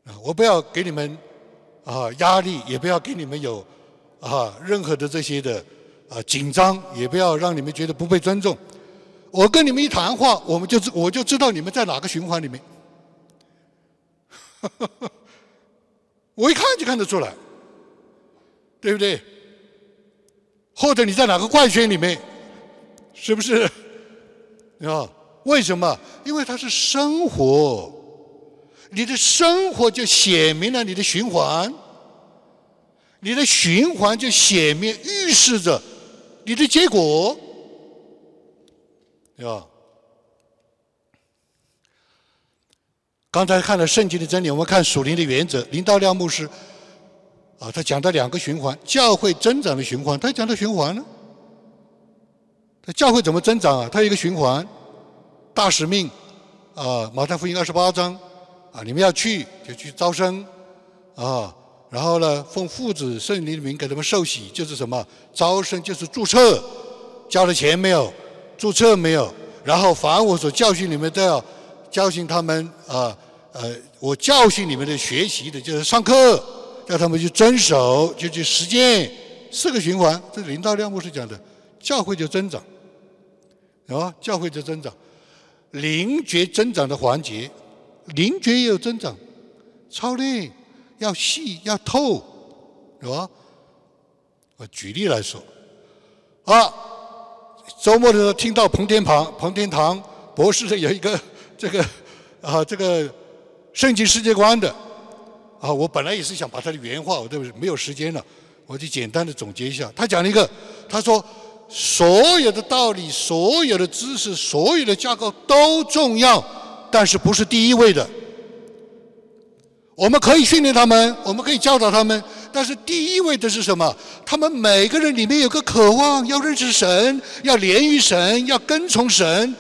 啊，我不要给你们啊压力，也不要给你们有啊任何的这些的啊紧张，也不要让你们觉得不被尊重。我跟你们一谈话，我们就知我就知道你们在哪个循环里面，我一看就看得出来，对不对？或者你在哪个怪圈里面，是不是？啊，为什么？因为它是生活，你的生活就写明了你的循环，你的循环就写明预示着你的结果，对吧？刚才看了圣经的真理，我们看属灵的原则。林道亮牧师啊，他讲到两个循环，教会增长的循环，他讲的循环呢？他教会怎么增长啊？他有一个循环，大使命，啊，马太福音二十八章，啊，你们要去就去招生，啊，然后呢，奉父子圣灵的名给他们受洗，就是什么？招生就是注册，交了钱没有？注册没有？然后凡我所教训你们都要教训他们，啊，呃，我教训你们的学习的就是上课，叫他们去遵守，就去实践，四个循环，这林道亮牧师讲的，教会就增长。啊，教会就增长，灵觉增长的环节，灵觉也有增长，操练要细要透，是吧？我举例来说，啊，周末的时候听到彭天堂彭天堂博士的有一个这个啊这个圣经世界观的，啊，我本来也是想把他的原话，我都没有时间了，我就简单的总结一下，他讲了一个，他说。所有的道理、所有的知识、所有的架构都重要，但是不是第一位的。我们可以训练他们，我们可以教导他们，但是第一位的是什么？他们每个人里面有个渴望，要认识神，要连于神，要跟从神。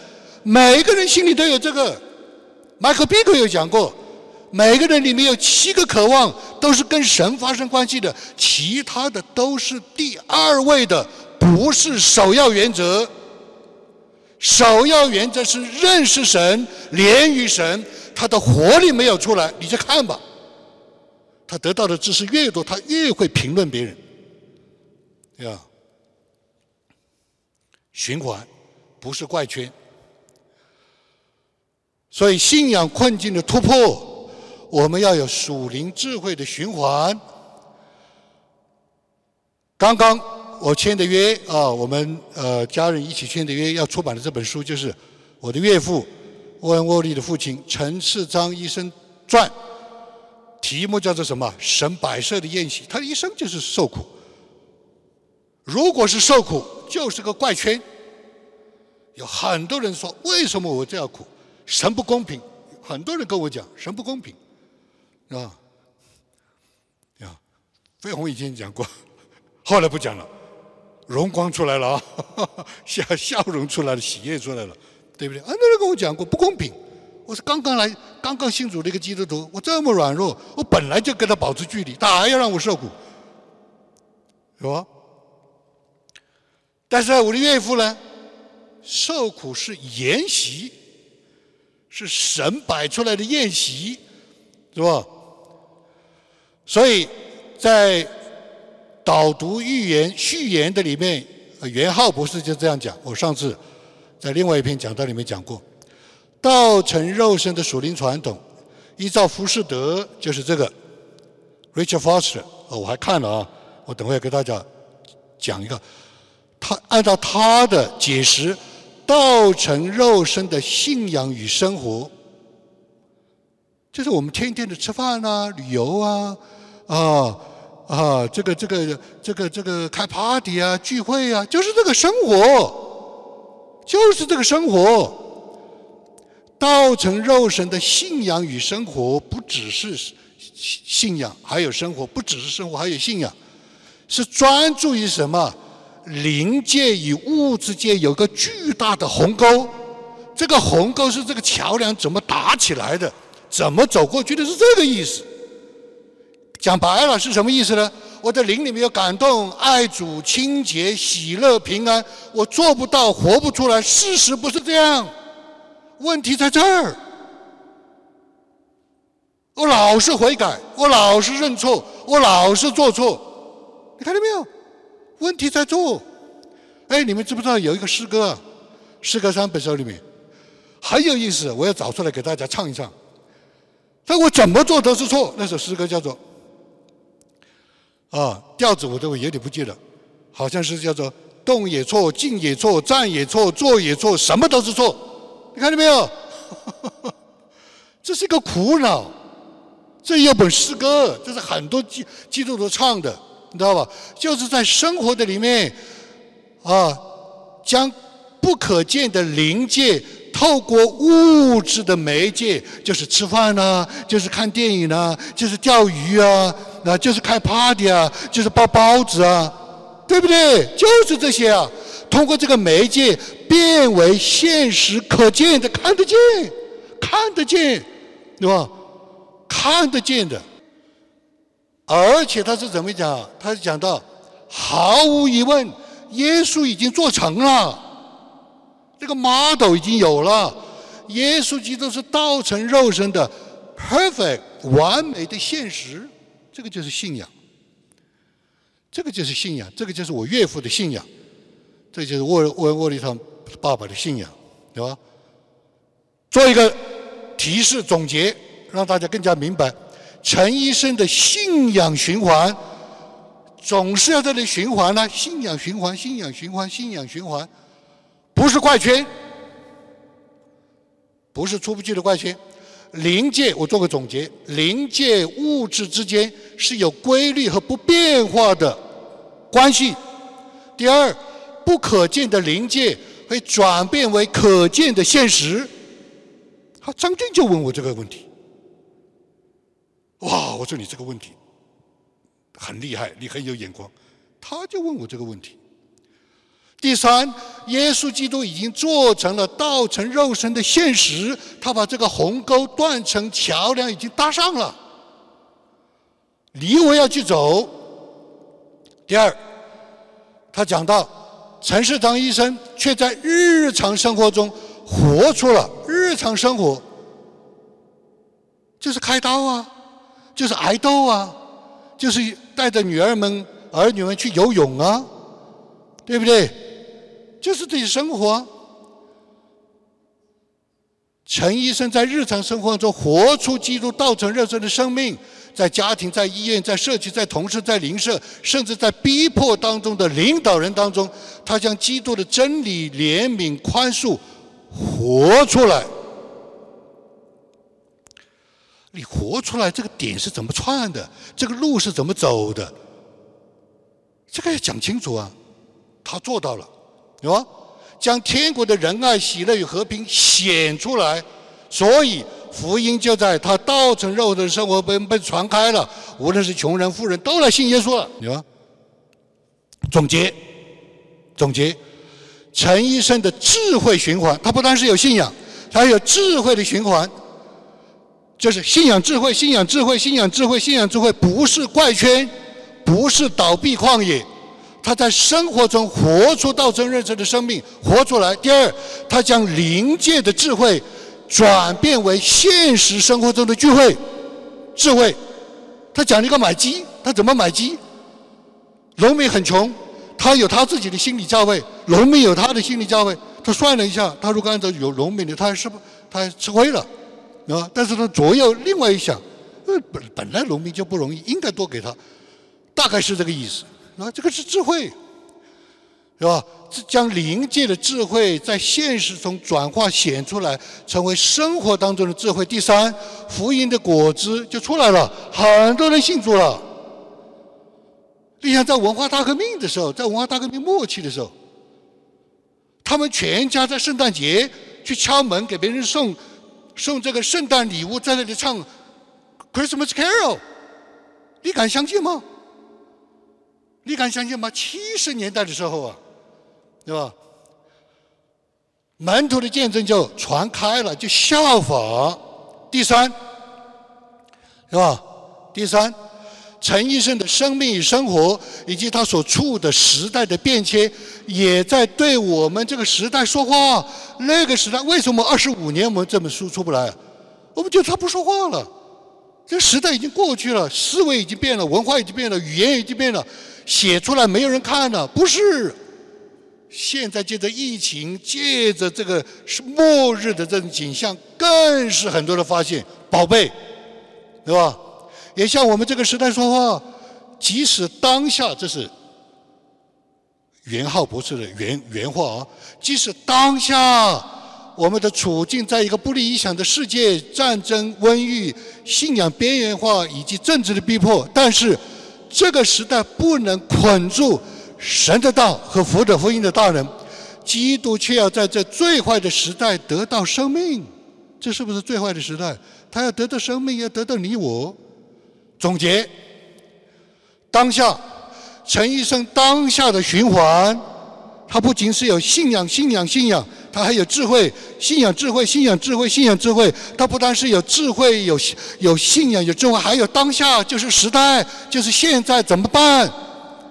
每个人心里都有这个。迈克·比克有讲过，每个人里面有七个渴望，都是跟神发生关系的，其他的都是第二位的，不是首要原则。首要原则是认识神，连于神，他的活力没有出来，你就看吧。他得到的知识越多，他越会评论别人，对吧。循环不是怪圈，所以信仰困境的突破，我们要有属灵智慧的循环。刚刚我签的约啊，我们呃家人一起签的约，要出版的这本书就是我的岳父沃恩沃利的父亲陈世章医生传。题目叫做什么？神摆设的宴席，他的一生就是受苦。如果是受苦，就是个怪圈。有很多人说，为什么我这样苦？神不公平。很多人跟我讲，神不公平，啊，啊，飞鸿以前讲过，后来不讲了，荣光出来了啊，笑笑容出来了，喜悦出来了，对不对？很多人跟我讲过，不公平。我是刚刚来、刚刚信主的一个基督徒，我这么软弱，我本来就跟他保持距离，他还要让我受苦，是吧？但是我的岳父呢，受苦是沿袭，是神摆出来的宴席，是吧？所以在导读预言序言的里面，元浩博士就这样讲。我上次在另外一篇讲道里面讲过。道成肉身的属灵传统，依照浮士德就是这个，Richard Foster，哦，我还看了啊，我等会给大家讲一个，他按照他的解释，道成肉身的信仰与生活，就是我们天天的吃饭啊、旅游啊、啊啊，这个这个这个这个开 party 啊、聚会啊，就是这个生活，就是这个生活。道成肉身的信仰与生活，不只是信仰，还有生活；不只是生活，还有信仰。是专注于什么？灵界与物质界有个巨大的鸿沟，这个鸿沟是这个桥梁怎么打起来的？怎么走过去的是这个意思。讲白了是什么意思呢？我的灵里面有感动、爱主、清洁、喜乐、平安，我做不到，活不出来。事实不是这样。问题在这儿，我老是悔改，我老是认错，我老是做错，你看到没有？问题在做。哎，你们知不知道有一个诗歌？诗歌三本手里面很有意思，我要找出来给大家唱一唱。但我怎么做都是错。那首诗歌叫做啊，调子我都有点不记得，好像是叫做动也错，静也错，站也错，坐也错，什么都是错。你看到没有？这是一个苦恼。这有本诗歌，这是很多基基督徒唱的，你知道吧？就是在生活的里面，啊，将不可见的灵界透过物质的媒介，就是吃饭啊，就是看电影啊，就是钓鱼啊，那就是开 party 啊，就是包包子啊，对不对？就是这些啊。通过这个媒介变为现实可见的、看得见、看得见，对吧？看得见的，而且他是怎么讲？他是讲到，毫无疑问，耶稣已经做成了，这个 model 已经有了。耶稣基督是道成肉身的 perfect 完美的现实，这个就是信仰，这个就是信仰，这个就是我岳父的信仰。这就是沃沃沃利他爸爸的信仰，对吧？做一个提示总结，让大家更加明白，陈医生的信仰循环总是要在这里循环呢。信仰循环，信仰循环，信仰循环，不是怪圈，不是出不去的怪圈。灵界，我做个总结：灵界物质之间是有规律和不变化的关系。第二。不可见的灵界会转变为可见的现实。好，张军就问我这个问题。我说你这个问题很厉害，你很有眼光。他就问我这个问题。第三，耶稣基督已经做成了道成肉身的现实，他把这个鸿沟断成桥梁已经搭上了。你我要去走。第二，他讲到陈世章医生却在日常生活中活出了日常生活，就是开刀啊，就是挨斗啊，就是带着女儿们、儿女们去游泳啊，对不对？就是这些生活。陈医生在日常生活中活出基督道成肉身的生命，在家庭、在医院、在社区、在同事、在邻舍，甚至在逼迫当中的领导人当中，他将基督的真理、怜悯、宽恕活出来。你活出来，这个点是怎么串的？这个路是怎么走的？这个要讲清楚啊！他做到了。有啊，将天国的仁爱、喜乐与和平显出来，所以福音就在他道成肉的生活被被传开了。无论是穷人、富人都来信耶稣了。有啊，总结，总结，陈医生的智慧循环，他不单是有信仰，他还有智慧的循环，就是信仰智慧，信仰智慧，信仰智慧，信仰智慧，不是怪圈，不是倒闭旷野。他在生活中活出道真认知的生命，活出来。第二，他将灵界的智慧转变为现实生活中的聚会智慧。他讲了一个买鸡，他怎么买鸡？农民很穷，他有他自己的心理价位，农民有他的心理价位。他算了一下，他如果按照有农民的，他还是不他吃亏了，啊？但是他左右另外一想，呃，本本来农民就不容易，应该多给他，大概是这个意思。啊，这个是智慧，是吧？这将灵界的智慧在现实中转化显出来，成为生活当中的智慧。第三，福音的果子就出来了，很多人信主了。你想，在文化大革命的时候，在文化大革命末期的时候，他们全家在圣诞节去敲门给别人送送这个圣诞礼物，在那里唱 Christmas Carol，你敢相信吗？你敢相信吗？七十年代的时候啊，对吧？门徒的见证就传开了，就效仿。第三，是吧？第三，陈医生的生命与生活，以及他所处的时代的变迁，也在对我们这个时代说话。那个时代为什么二十五年我们这本书出不来？我们觉得他不说话了。这时代已经过去了，思维已经变了，文化已经变了，语言已经变了。写出来没有人看了，不是。现在借着疫情，借着这个是末日的这种景象，更是很多人发现，宝贝，对吧？也像我们这个时代说话，即使当下这是元浩博士的原原话啊，即使当下我们的处境在一个不理想的世界，战争、瘟疫、信仰边缘化以及政治的逼迫，但是。这个时代不能捆住神的道和福的福音的大人，基督却要在这最坏的时代得到生命，这是不是最坏的时代？他要得到生命，要得到你我。总结，当下陈医生当下的循环，他不仅是有信仰，信仰，信仰。他还有智慧，信仰智慧，信仰智慧，信仰智慧。他不单是有智慧，有有信仰，有智慧，还有当下就是时代，就是现在怎么办？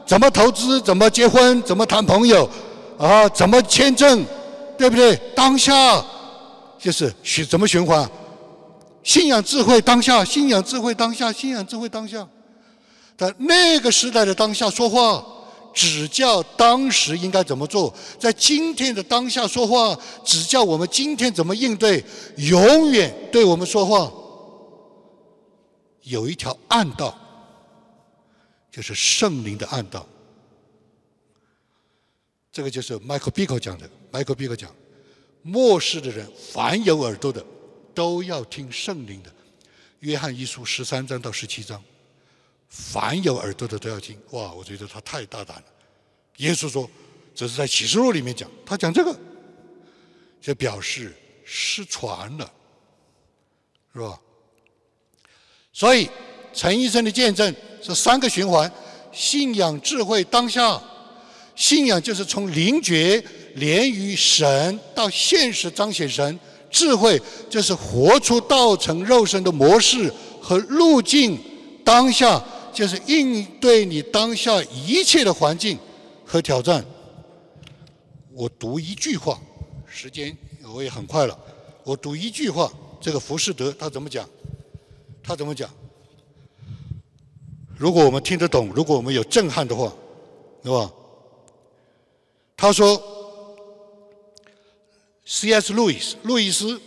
怎么投资？怎么结婚？怎么谈朋友？啊？怎么签证？对不对？当下就是循怎么循环？信仰智慧当下，信仰智慧当下，信仰智慧当下，在那个时代的当下说话。指教当时应该怎么做，在今天的当下说话，指教我们今天怎么应对，永远对我们说话。有一条暗道，就是圣灵的暗道。这个就是 Michael b i c o 讲的。Michael b i c o 讲，末世的人，凡有耳朵的，都要听圣灵的。约翰一书十三章到十七章。凡有耳朵的都要听，哇！我觉得他太大胆了。耶稣说，这是在启示录里面讲，他讲这个，就表示失传了，是吧？所以陈医生的见证是三个循环：信仰、智慧、当下。信仰就是从灵觉连于神到现实彰显神；智慧就是活出道成肉身的模式和路径；当下就是应对你当下一切的环境和挑战。我读一句话，时间我也很快了。我读一句话，这个浮士德他怎么讲？他怎么讲？如果我们听得懂，如果我们有震撼的话，对吧？他说：“C.S. 路易斯，路易斯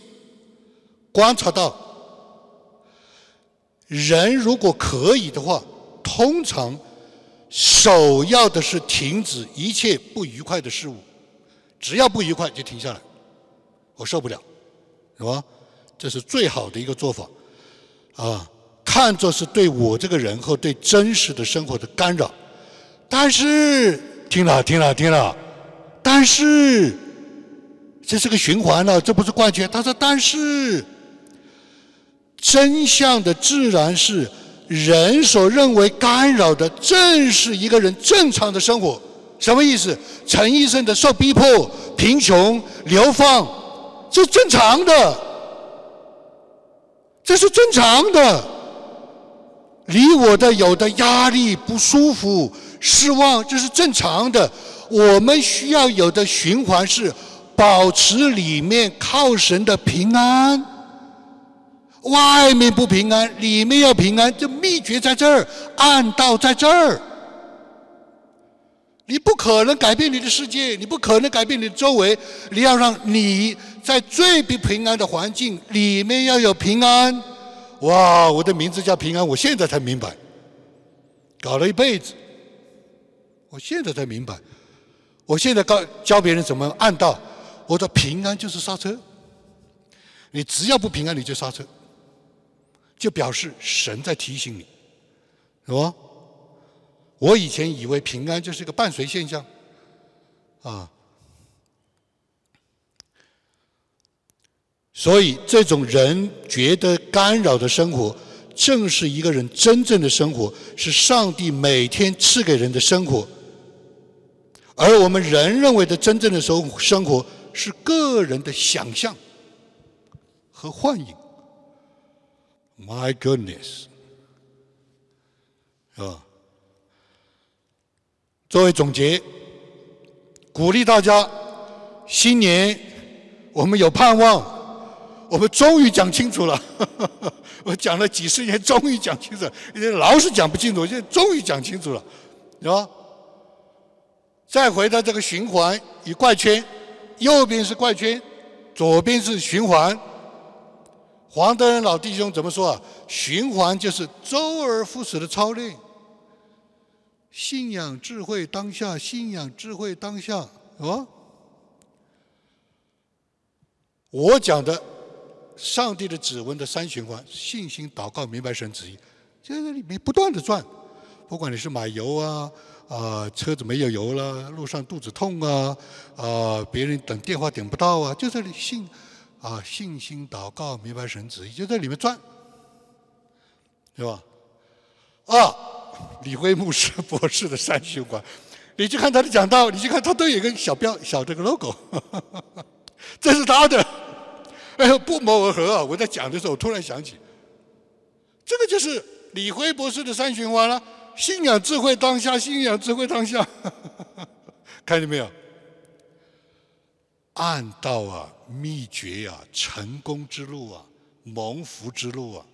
观察到，人如果可以的话，通常首要的是停止一切不愉快的事物，只要不愉快就停下来，我受不了，是吧？这是最好的一个做法，啊，看作是对我这个人和对真实的生活的干扰。但是，听了，听了，听了。”但是，这是个循环了，这不是怪圈。他说：“但是，真相的自然是，人所认为干扰的，正是一个人正常的生活。什么意思？陈医生的受逼迫、贫穷、流放，是正常的，这是正常的。离我的有的压力、不舒服、失望，这是正常的。”我们需要有的循环是保持里面靠神的平安，外面不平安，里面要平安。这秘诀在这儿，暗道在这儿。你不可能改变你的世界，你不可能改变你的周围。你要让你在最不平安的环境里面要有平安。哇，我的名字叫平安，我现在才明白，搞了一辈子，我现在才明白。我现在教教别人怎么按道，我说平安就是刹车，你只要不平安你就刹车，就表示神在提醒你，是吧？我以前以为平安就是一个伴随现象，啊，所以这种人觉得干扰的生活，正是一个人真正的生活，是上帝每天赐给人的生活。而我们人认为的真正的生生活是个人的想象和幻影。My goodness，是吧？作为总结，鼓励大家，新年我们有盼望，我们终于讲清楚了。我讲了几十年，终于讲清楚，老是讲不清楚，现在终于讲清楚了，是吧？再回到这个循环与怪圈，右边是怪圈，左边是循环。黄德仁老弟兄怎么说啊？循环就是周而复始的操练。信仰智慧当下，信仰智慧当下，啊？我讲的上帝的指纹的三循环：信心、祷告、明白神旨意，就在里面不断的转。不管你是买油啊。啊，车子没有油了，路上肚子痛啊，啊，别人等电话等不到啊，就在里信，啊，信心祷告，明白神旨，就在里面转，是吧？啊，李辉牧师博士的三循环，你去看他的讲道，你去看他都有一个小标小这个 logo，这是他的，哎呦，不谋而合啊！我在讲的时候，突然想起，这个就是李辉博士的三循环了。信仰智慧当下，信仰智慧当下，看见没有？暗道啊，秘诀啊，成功之路啊，蒙福之路啊，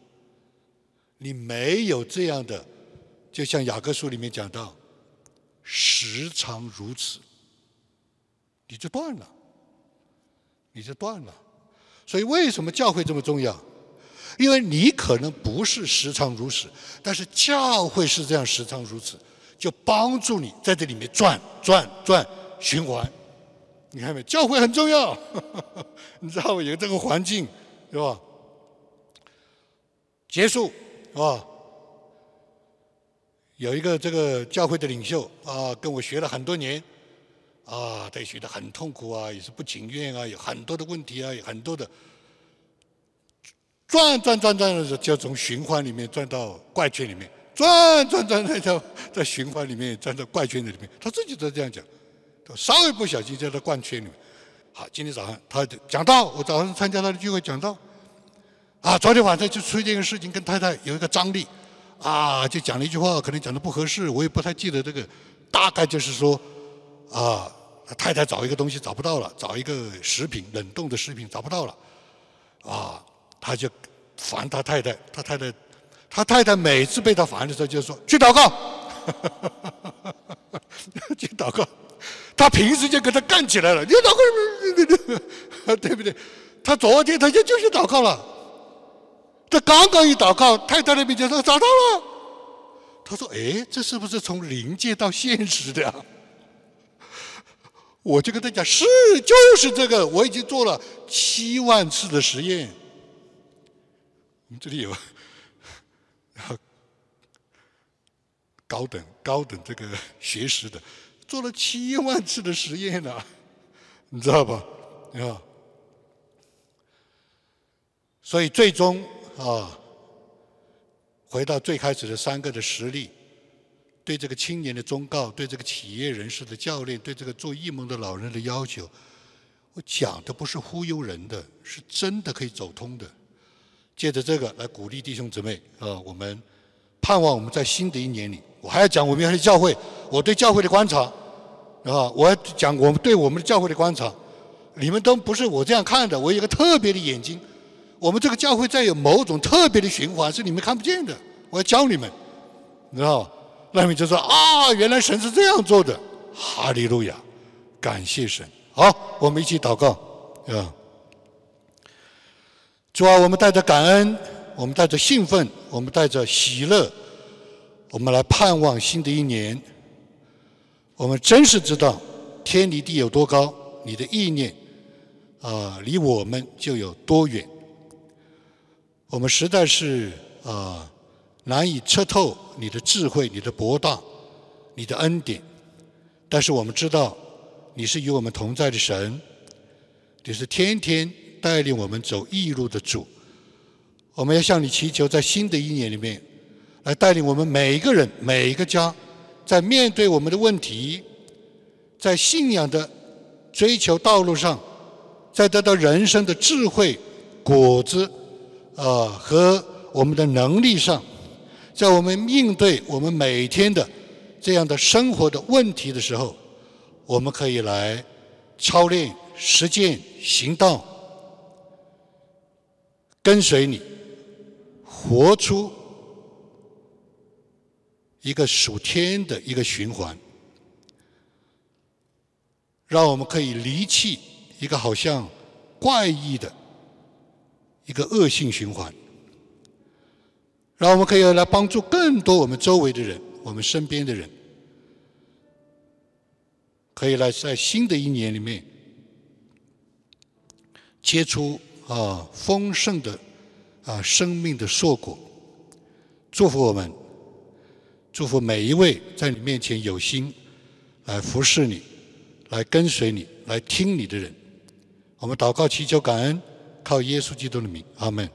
你没有这样的，就像雅各书里面讲到，时常如此，你就断了，你就断了。所以为什么教会这么重要？因为你可能不是时常如此，但是教会是这样时常如此，就帮助你在这里面转转转循环。你看没？教会很重要，你知道吗？有这个环境，是吧？结束，是吧？有一个这个教会的领袖啊，跟我学了很多年，啊，他也学的很痛苦啊，也是不情愿啊，有很多的问题啊，有很多的。转转转转的就从循环里面转到怪圈里面，转转转转到在循环里面转到怪圈子里面，他自己都这样讲，稍微不小心就在怪圈里面。好，今天早上他讲到，我早上参加他的聚会讲到，啊，昨天晚上就出现一个事情，跟太太有一个张力，啊，就讲了一句话，可能讲的不合适，我也不太记得这个，大概就是说，啊，太太找一个东西找不到了，找一个食品冷冻的食品找不到了，啊。他就烦他太太，他太太，他太太每次被他烦的时候就说去祷告，去祷告。他平时就跟他干起来了，你祷告，对不对？他昨天他就就去祷告了，他刚刚一祷告，太太那边就说找到了。他说：“哎，这是不是从灵界到现实的？”我就跟他讲：“是，就是这个，我已经做了七万次的实验。”我们这里有 高等高等这个学识的，做了七万次的实验了，你知道吧？啊，所以最终啊，回到最开始的三个的实例，对这个青年的忠告，对这个企业人士的教练，对这个做义盟的老人的要求，我讲的不是忽悠人的，是真的可以走通的。借着这个来鼓励弟兄姊妹啊，我们盼望我们在新的一年里，我还要讲我们的教会，我对教会的观察啊，我要讲我们对我们的教会的观察，你们都不是我这样看的，我有一个特别的眼睛，我们这个教会在有某种特别的循环是你们看不见的，我要教你们，知道吧？那你就说啊，原来神是这样做的，哈利路亚，感谢神，好，我们一起祷告啊。主啊，我们带着感恩，我们带着兴奋，我们带着喜乐，我们来盼望新的一年。我们真是知道天离地有多高，你的意念啊，离我们就有多远。我们实在是啊，难以测透你的智慧、你的博大、你的恩典。但是我们知道，你是与我们同在的神，你是天天。带领我们走义路的主，我们要向你祈求，在新的一年里面，来带领我们每一个人、每一个家，在面对我们的问题，在信仰的追求道路上，在得到人生的智慧果子，啊和我们的能力上，在我们应对我们每天的这样的生活的问题的时候，我们可以来操练、实践、行道。跟随你，活出一个属天的一个循环，让我们可以离弃一个好像怪异的一个恶性循环，让我们可以来帮助更多我们周围的人，我们身边的人，可以来在新的一年里面结出。啊，丰盛的啊，生命的硕果，祝福我们，祝福每一位在你面前有心来服侍你、来跟随你、来听你的人。我们祷告、祈求、感恩，靠耶稣基督的名，阿门。